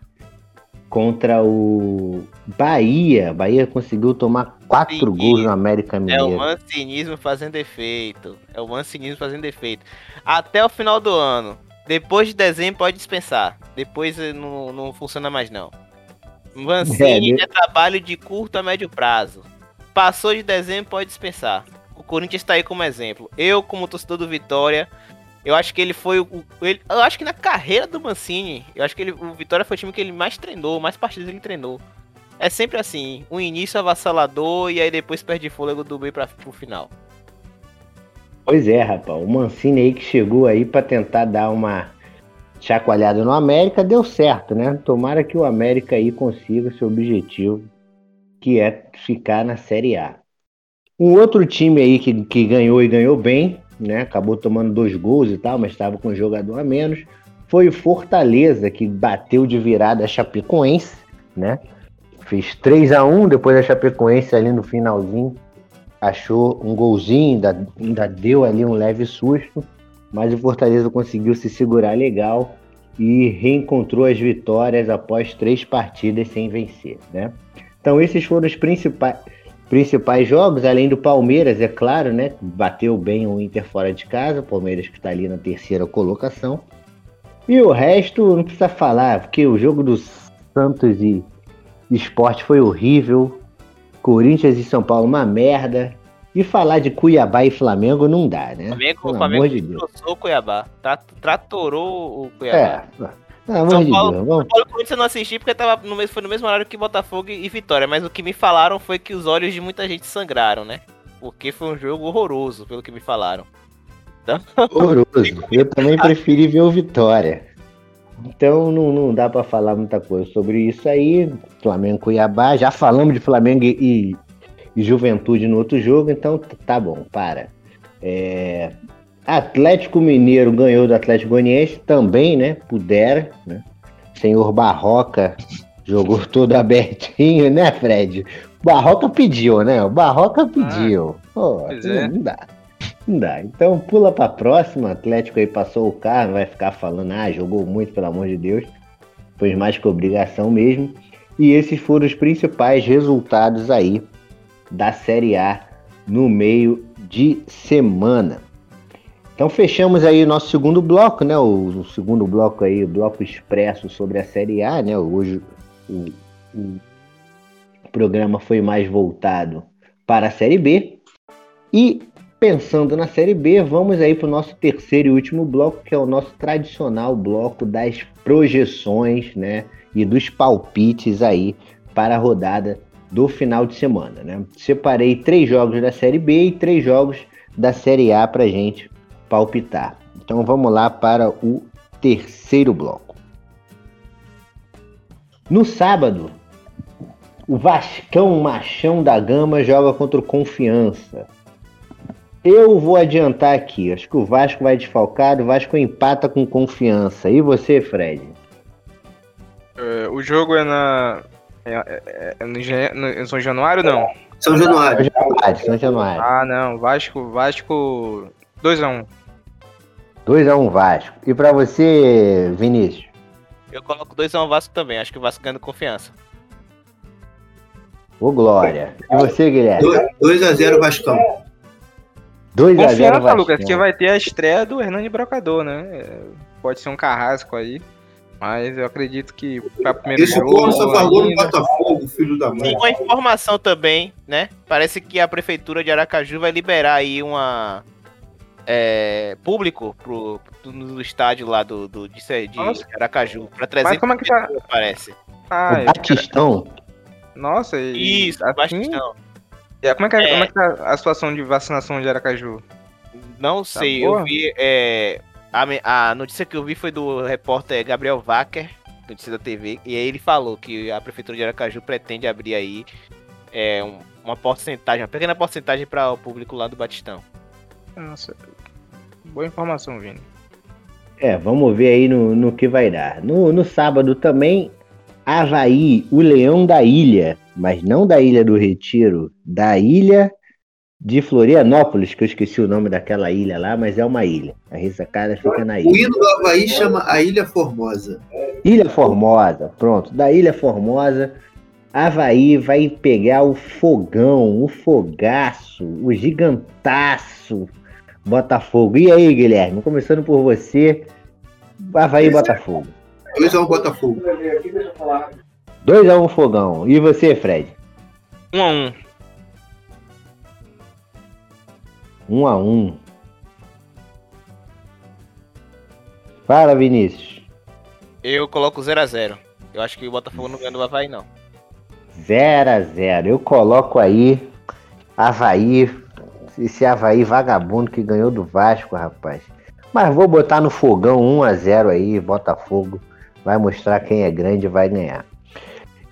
contra o Bahia. Bahia conseguiu tomar quatro gols no América Mineiro. É o mancinismo fazendo efeito. É o mancinismo fazendo efeito. Até o final do ano. Depois de dezembro pode dispensar. Depois eh, não, não funciona mais não. Mancini é, é trabalho de curto a médio prazo. Passou de dezembro pode dispensar. O Corinthians está aí como exemplo. Eu, como torcedor do Vitória, eu acho que ele foi o. Ele, eu acho que na carreira do Mancini, eu acho que ele, o Vitória foi o time que ele mais treinou, mais partidas ele treinou. É sempre assim, um início avassalador e aí depois perde fôlego do meio para pro final. Pois é, rapaz. O Mancini aí que chegou aí para tentar dar uma chacoalhada no América, deu certo, né? Tomara que o América aí consiga seu objetivo, que é ficar na Série A. Um outro time aí que, que ganhou e ganhou bem, né? Acabou tomando dois gols e tal, mas estava com um jogador a menos. Foi o Fortaleza que bateu de virada a Chapecoense, né? Fez 3 a 1 depois a Chapecoense ali no finalzinho achou um golzinho, ainda, ainda deu ali um leve susto, mas o Fortaleza conseguiu se segurar legal e reencontrou as vitórias após três partidas sem vencer, né? Então esses foram os principais, principais jogos, além do Palmeiras, é claro, né? Bateu bem o Inter fora de casa, o Palmeiras que está ali na terceira colocação. E o resto não precisa falar, porque o jogo do Santos e Esporte foi horrível. Corinthians e São Paulo, uma merda. E falar de Cuiabá e Flamengo não dá, né? Flamengo, Pelo Flamengo amor de Deus. o Cuiabá. Tratorou o Cuiabá. É, pelo amor São de Paulo, Deus. São Paulo Corinthians eu não assisti porque tava no mesmo, foi no mesmo horário que Botafogo e Vitória. Mas o que me falaram foi que os olhos de muita gente sangraram, né? Porque foi um jogo horroroso, pelo que me falaram. Então... Horroroso. Eu também preferi ver o Vitória. Então não, não dá para falar muita coisa sobre isso aí. Flamengo Cuiabá, já falamos de Flamengo e, e Juventude no outro jogo, então tá bom, para. É, Atlético Mineiro ganhou do Atlético Goianiense também, né? Pudera, né? Senhor Barroca jogou todo abertinho, né, Fred? Barroca pediu, né? O Barroca pediu. Ah, Pô, é. Não dá. Não dá. Então pula pra próxima. O Atlético aí passou o carro, vai ficar falando, ah, jogou muito, pelo amor de Deus. Foi mais que obrigação mesmo. E esses foram os principais resultados aí da Série A no meio de semana. Então fechamos aí o nosso segundo bloco, né? O, o segundo bloco aí, o bloco expresso sobre a Série A, né? Hoje o, o programa foi mais voltado para a Série B. E pensando na Série B, vamos aí para o nosso terceiro e último bloco, que é o nosso tradicional bloco das projeções, né? E dos palpites aí para a rodada do final de semana, né? Separei três jogos da Série B e três jogos da Série A para gente palpitar. Então vamos lá para o terceiro bloco. No sábado, O Vascão Machão da Gama joga contra o Confiança. Eu vou adiantar aqui. Acho que o Vasco vai desfalcar. O Vasco empata com confiança. E você, Fred? É, o jogo é na. É, é, é no, no São Januário não? São Januário. São Januário, São Januário. Ah, não. Vasco. Vasco. 2x1. 2x1 Vasco. E pra você, Vinícius? Eu coloco 2x1 Vasco também. Acho que o Vasco ganha confiança. Ô, Glória. E você, Guilherme? 2x0 Vascão. 2x0 Confiança, Vasco. Lucas, que vai ter a estreia do Hernani Brocador, né? É, Pode ser um carrasco aí. Mas eu acredito que pra primeiro Esse jogo. só falou no ainda- Botafogo, filho da mãe. Tem uma informação também, né? Parece que a prefeitura de Aracaju vai liberar aí uma é, público pro, pro- no estádio lá do, do de, de. Aracaju para 300 Mas como é que tá? parece. Ah, O eu- Batistão. nossa, e, Isso, assim, Bastão. É, como, é que, é- É. como é que tá a situação de vacinação de Aracaju? Não sei, boa? eu vi. é, a, a notícia que eu vi foi do repórter Gabriel Wacker, notícia da TV, e aí ele falou que a prefeitura de Aracaju pretende abrir aí é, um- uma porcentagem, uma pequena porcentagem para o público lá do Batistão. Nossa, boa informação, Vini. É, vamos ver aí no, no que vai dar. No, no sábado também, Havaí, o Leão da Ilha. Mas não da Ilha do Retiro, da Ilha de Florianópolis, que eu esqueci o nome daquela ilha lá, mas é uma ilha. A ressacada fica na O ilha. hino do Havaí chama a Ilha Formosa. Ilha Formosa, pronto. Da Ilha Formosa, Havaí vai pegar o fogão, o fogaço, o gigantaço Botafogo. E aí, Guilherme? Começando por você, Havaí e Botafogo. 2x1 Botafogo. 2x1 fogão. E você, Fred? 1 a 1 1x1. Fala, Vinícius. Eu coloco 0 a 0 Eu acho que o Botafogo não ganha do Havaí, não. 0x0. Eu coloco aí Havaí. Esse Havaí vagabundo que ganhou do Vasco, rapaz. Mas vou botar no fogão 1x0 aí, Botafogo. Vai mostrar quem é grande e vai ganhar.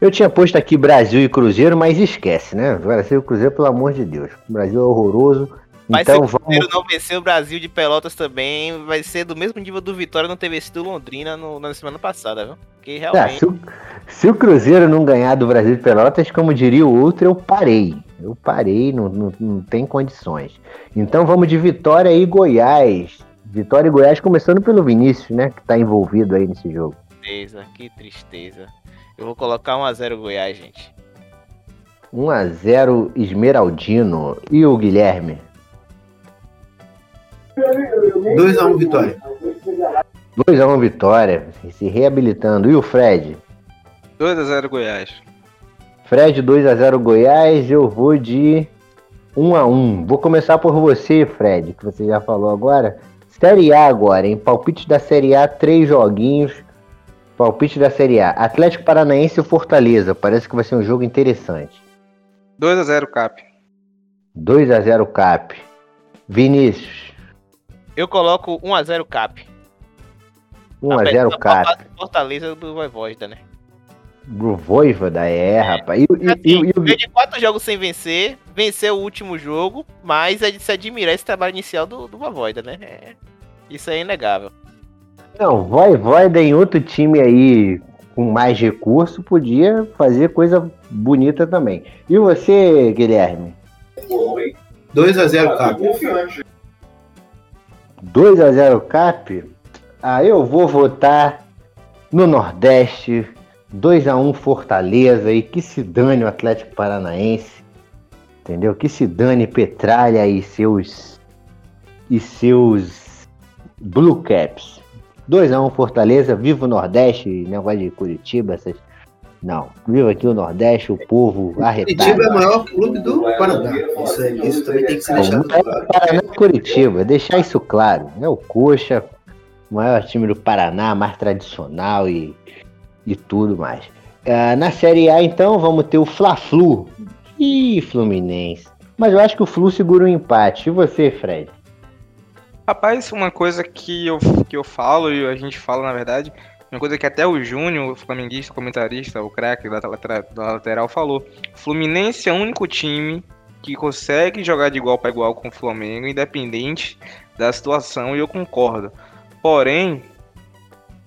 Eu tinha posto aqui Brasil e Cruzeiro, mas esquece, né? Brasil e Cruzeiro, pelo amor de Deus. O Brasil é horroroso. Mas então se o vamos. Cruzeiro não vencer o Brasil de Pelotas também, vai ser do mesmo nível do Vitória não ter vencido Londrina no- na semana passada, viu? Porque Tá, realmente. se, o, se o Cruzeiro não ganhar do Brasil de Pelotas, como diria o outro, eu parei. Eu parei, não, não, não tem condições. Então vamos de Vitória e Goiás. Vitória e Goiás começando pelo Vinícius, né? Que tá envolvido aí nesse jogo. Tristeza, que tristeza. Eu vou colocar 1x0 Goiás, gente. 1x0 Esmeraldino. E o Guilherme? 2x1 Vitória. 2x1 Vitória, se reabilitando. E o Fred? 2 a 0 Goiás. Fred 2x0 Goiás, eu vou de 1x1. Vou começar por você, Fred, que você já falou agora. Série A agora, em palpite da Série A, três joguinhos. Palpite da Série A. Atlético Paranaense e Fortaleza. Parece que vai ser um jogo interessante. 2 a 0 Cap. 2x0 Cap. Vinícius. Eu coloco 1x0 Cap. 1x0 Apesar da Cap. falta de Fortaleza do Voivoda, né? Pro Voivoda, é, rapaz. E, e- e- Assim, e o- veio de quatro jogos sem vencer, venceu o último jogo, mas é de se admirar esse trabalho inicial do, do Voivoda, né? É, isso é inegável. Não, Voivoda em outro time aí com mais recurso podia fazer coisa bonita também. E você, Guilherme? 2x0 Cap. 2 a 0 Cap? Ah, eu vou votar no Nordeste. 2 a 1 Fortaleza e que se dane o Atlético Paranaense. Entendeu? Que se dane Petralha e seus e seus Blue Caps. 2 a 1 Fortaleza, viva o Nordeste, negócio de Curitiba, essas não, viva aqui o Nordeste, o povo arretado. Curitiba é o maior clube do Paraná. Isso, aí, isso também tem que ser deixado claro. Paraná e Curitiba, deixar isso claro. É o Coxa, o maior time do Paraná, mais tradicional e, e tudo mais. Ah, na Série A, então, vamos ter o Fla-Flu. Ih, Fluminense. Mas eu acho que o Flu segura um empate. E você, Fred? Rapaz, uma coisa que eu, que eu falo e a gente fala, na verdade, Uma coisa que até o Júnior, o flamenguista, comentarista, o craque da, da lateral, falou. Fluminense é o único time que consegue jogar de igual para igual com o Flamengo, independente da situação, e eu concordo. Porém,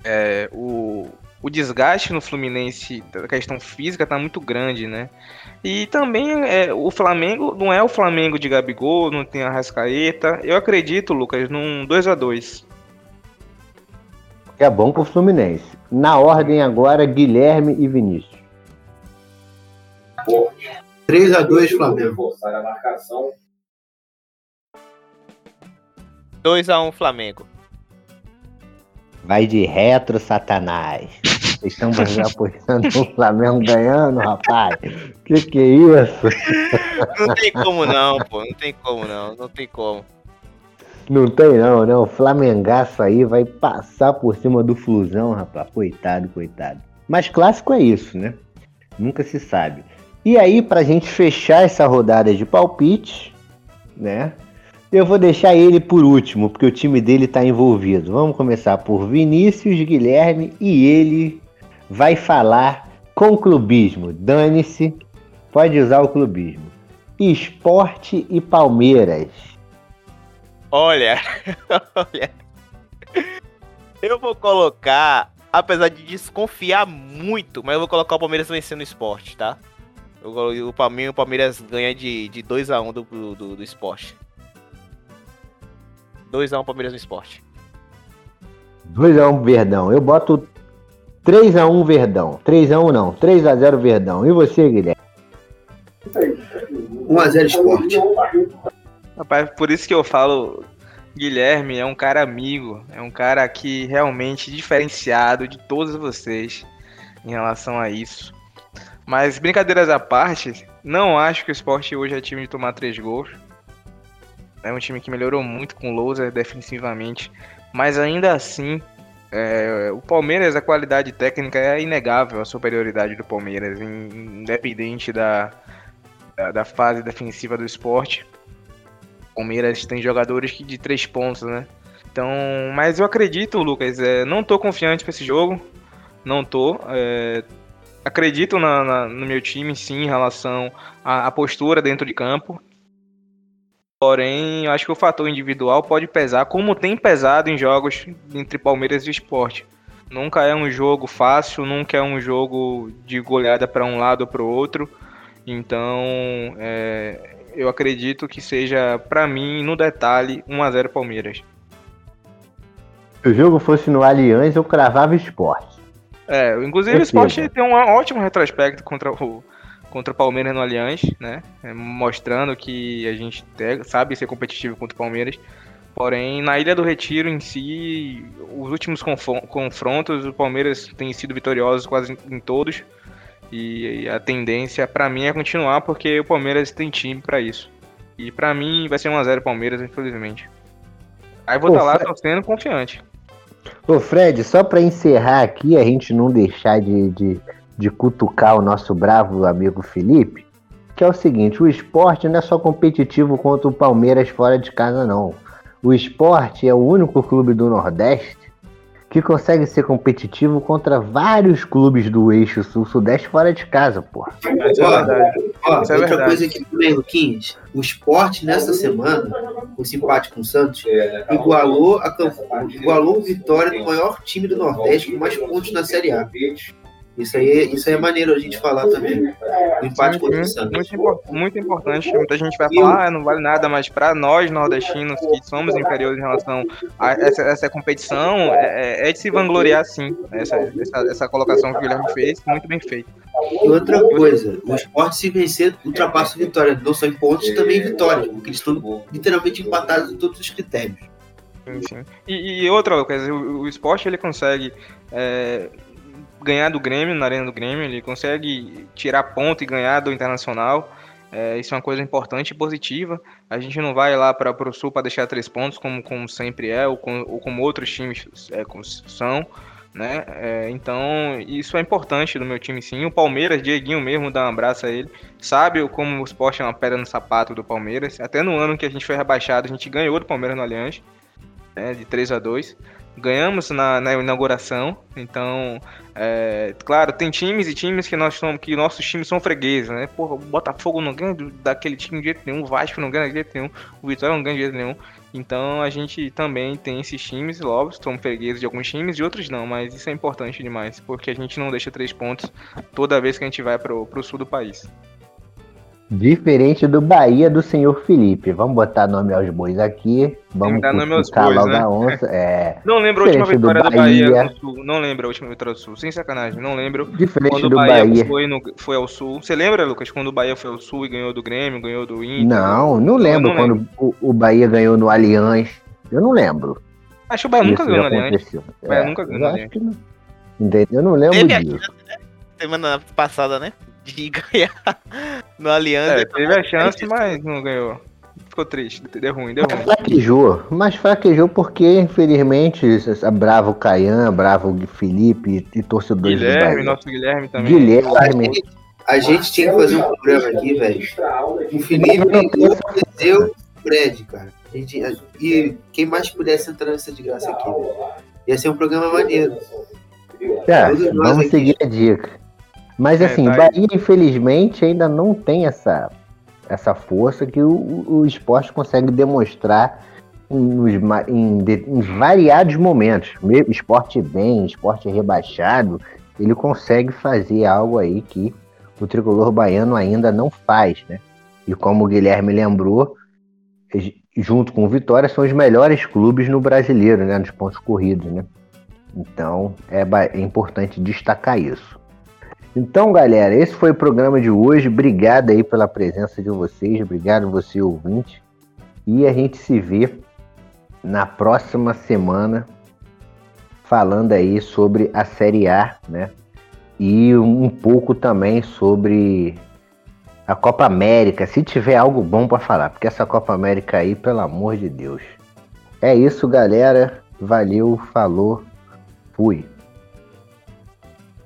é, o, o desgaste no Fluminense da questão física tá muito grande, né? E também é, o Flamengo não é o Flamengo de Gabigol, não tem a Rascaeta. Eu acredito, Lucas, num 2 a 2 É bom pro Fluminense. Na ordem agora, Guilherme e Vinícius. 3 a 2 Flamengo. 2 a 1 Flamengo. Vai de retro, Satanás. Vocês estão apostando no Flamengo ganhando, rapaz? Que que é isso? Não tem como não, pô. Não tem como não. Não tem como. Não tem não, né? O Flamengaço aí vai passar por cima do Flusão, rapaz. Coitado, coitado. Mas clássico é isso, né? Nunca se sabe. E aí, pra gente fechar essa rodada de palpite, né? Eu vou deixar ele por último, porque o time dele está envolvido. Vamos começar por Vinícius Guilherme e ele vai falar com clubismo. Dane-se, pode usar o clubismo. Esporte e Palmeiras. Olha, olha. Eu vou colocar, apesar de desconfiar muito, mas eu vou colocar o Palmeiras vencendo o esporte, tá? O, o, Palmeiras, o Palmeiras ganha de, de 2x1 um do, do, do esporte. 2x1 Palmeiras no esporte. 2x1 Verdão. Eu boto 3x1 Verdão. 3x1 não. 3x0 Verdão. E você, Guilherme? 1x0 esporte. Rapaz, por isso que eu falo, Guilherme é um cara amigo, é um cara que realmente diferenciado de todos vocês em relação a isso. Mas brincadeiras à parte, não acho que o esporte hoje é time de tomar três gols. É um time que melhorou muito com o Louser defensivamente, mas ainda assim, é, o Palmeiras, a qualidade técnica é inegável, a superioridade do Palmeiras, independente da, da, da fase defensiva do esporte. O Palmeiras tem jogadores que de três pontos, né? Então, mas eu acredito, Lucas, é, não tô confiante para esse jogo, não tô. É, acredito na, na, no meu time, sim, em relação à, à postura dentro de campo. Porém, eu acho que o fator individual pode pesar, como tem pesado em jogos entre Palmeiras e Esporte. Nunca é um jogo fácil, nunca é um jogo de goleada para um lado ou para o outro. Então, é, eu acredito que seja, para mim, no detalhe, 1 a 0 Palmeiras. Se o jogo fosse no Allianz, eu cravava esporte. É, inclusive o esporte tem um ótimo retrospecto contra o, contra o Palmeiras no Allianz, né? É, mostrando que a gente sabe ser competitivo contra o Palmeiras. Porém, na Ilha do Retiro em si, os últimos confrontos, o Palmeiras tem sido vitorioso quase em todos. E a tendência para mim é continuar porque o Palmeiras tem time para isso. E para mim vai ser 1 a 0 Palmeiras, infelizmente. Aí vou estar tá lá Fred... torcendo confiante. Ô Fred, só para encerrar aqui, a gente não deixar de, de de cutucar o nosso bravo amigo Felipe, que é o seguinte: o esporte não é só competitivo contra o Palmeiras fora de casa, não. O esporte é o único clube do Nordeste que consegue ser competitivo contra vários clubes do eixo sul-sudeste fora de casa, porra. Isso é verdade. Ó, Isso é outra verdade. coisa aqui também, Luquinhos, o esporte nessa semana, com esse empate com o Santos, igualou a igualou o Vitória do maior time do Nordeste com mais pontos na Série A. Isso aí, isso aí é maneiro a gente falar também. O empate contra o Santos. Muito, muito importante. Muita gente vai falar, ah, não vale nada, mas para nós nordestinos que somos inferiores em relação a essa, essa competição, é, é, de se vangloriar sim. Essa, essa, essa colocação que o Guilherme fez, muito bem feito. E outra coisa, o esporte se vencer ultrapassa a vitória, não só em pontos, também em vitória, porque eles estão literalmente empatados em todos os critérios. Sim, sim. E, e outra coisa, o, o esporte ele consegue é, ganhar do Grêmio, na arena do Grêmio, ele consegue tirar ponto e ganhar do Internacional. É, isso é uma coisa importante e positiva. A gente não vai lá para o Sul para deixar três pontos, como, como sempre é, ou, com, ou como outros times é, são. Né? É, então, isso é importante do meu time sim. O Palmeiras, Dieguinho mesmo, dá um abraço a ele. Sabe como o esporte é uma pedra no sapato do Palmeiras. Até no ano que a gente foi rebaixado, a gente ganhou do Palmeiras no Allianz. né, de 3 a 2 Ganhamos na, na inauguração, então, é, claro, tem times e times que nós somos, que nossos times são fregueses, né? Porra, o Botafogo não ganha daquele time de jeito nenhum, o Vasco não ganha de jeito nenhum, o Vitória não ganha de jeito nenhum. Então a gente também tem esses times, logo, somos fregueses de alguns times e outros não, mas isso é importante demais, porque a gente não deixa três pontos toda vez que a gente vai pro, pro sul do país. Diferente do Bahia do senhor Felipe. Vamos botar nome aos bois aqui. Vamos dar nome aos bois, logo né? a onça. É... Não lembro a última vitória do Bahia. do Bahia no Sul. Não lembro a última vitória do Sul. Sem sacanagem, não lembro. Diferente quando do o Bahia, Bahia. Foi, no, foi ao Sul. Você lembra, Lucas, quando o Bahia foi ao Sul e ganhou do Grêmio, ganhou do Inter? Não, não lembro não quando O, o Bahia ganhou no Allianz. Eu não lembro. Acho que o Bahia nunca ganhou no Allianz. O Bahia É, nunca ganhou eu no. Entendeu? Eu não lembro Teve disso. Semana passada, né? De ganhar no Aliança. É, teve a chance, mas não ganhou. Ficou triste, deu ruim, deu ruim. Fraquejou, mas fraquejou porque, infelizmente, essa bravo Caian, bravo Felipe e torcedores do Guilherme, nosso Guilherme também. Guilherme. A gente tinha que fazer um programa aqui, velho. O Felipe ofereceu o Fred, cara. A gente- e quem mais pudesse entrar nessa de graça aqui, velho. Ia ser um programa maneiro. É, vamos aqui. seguir a dica. Mas É, assim, tá. Bahia, infelizmente, ainda não tem essa, essa força que o, o esporte consegue demonstrar nos em, de- em variados momentos. Me- Esporte bem, esporte rebaixado, ele consegue fazer algo aí que o tricolor baiano ainda não faz, né? E como o Guilherme lembrou, junto com o Vitória, são os melhores clubes no brasileiro, né? Nos pontos corridos, né? Então é, é importante destacar isso. Então, galera, esse foi o programa de hoje. Obrigado aí pela presença de vocês. Obrigado você, ouvinte. E a gente se vê na próxima semana falando aí sobre a Série A, né? E um pouco também sobre a Copa América, se tiver algo bom para falar, porque essa Copa América aí, pelo amor de Deus. É isso, galera. Valeu, falou, fui.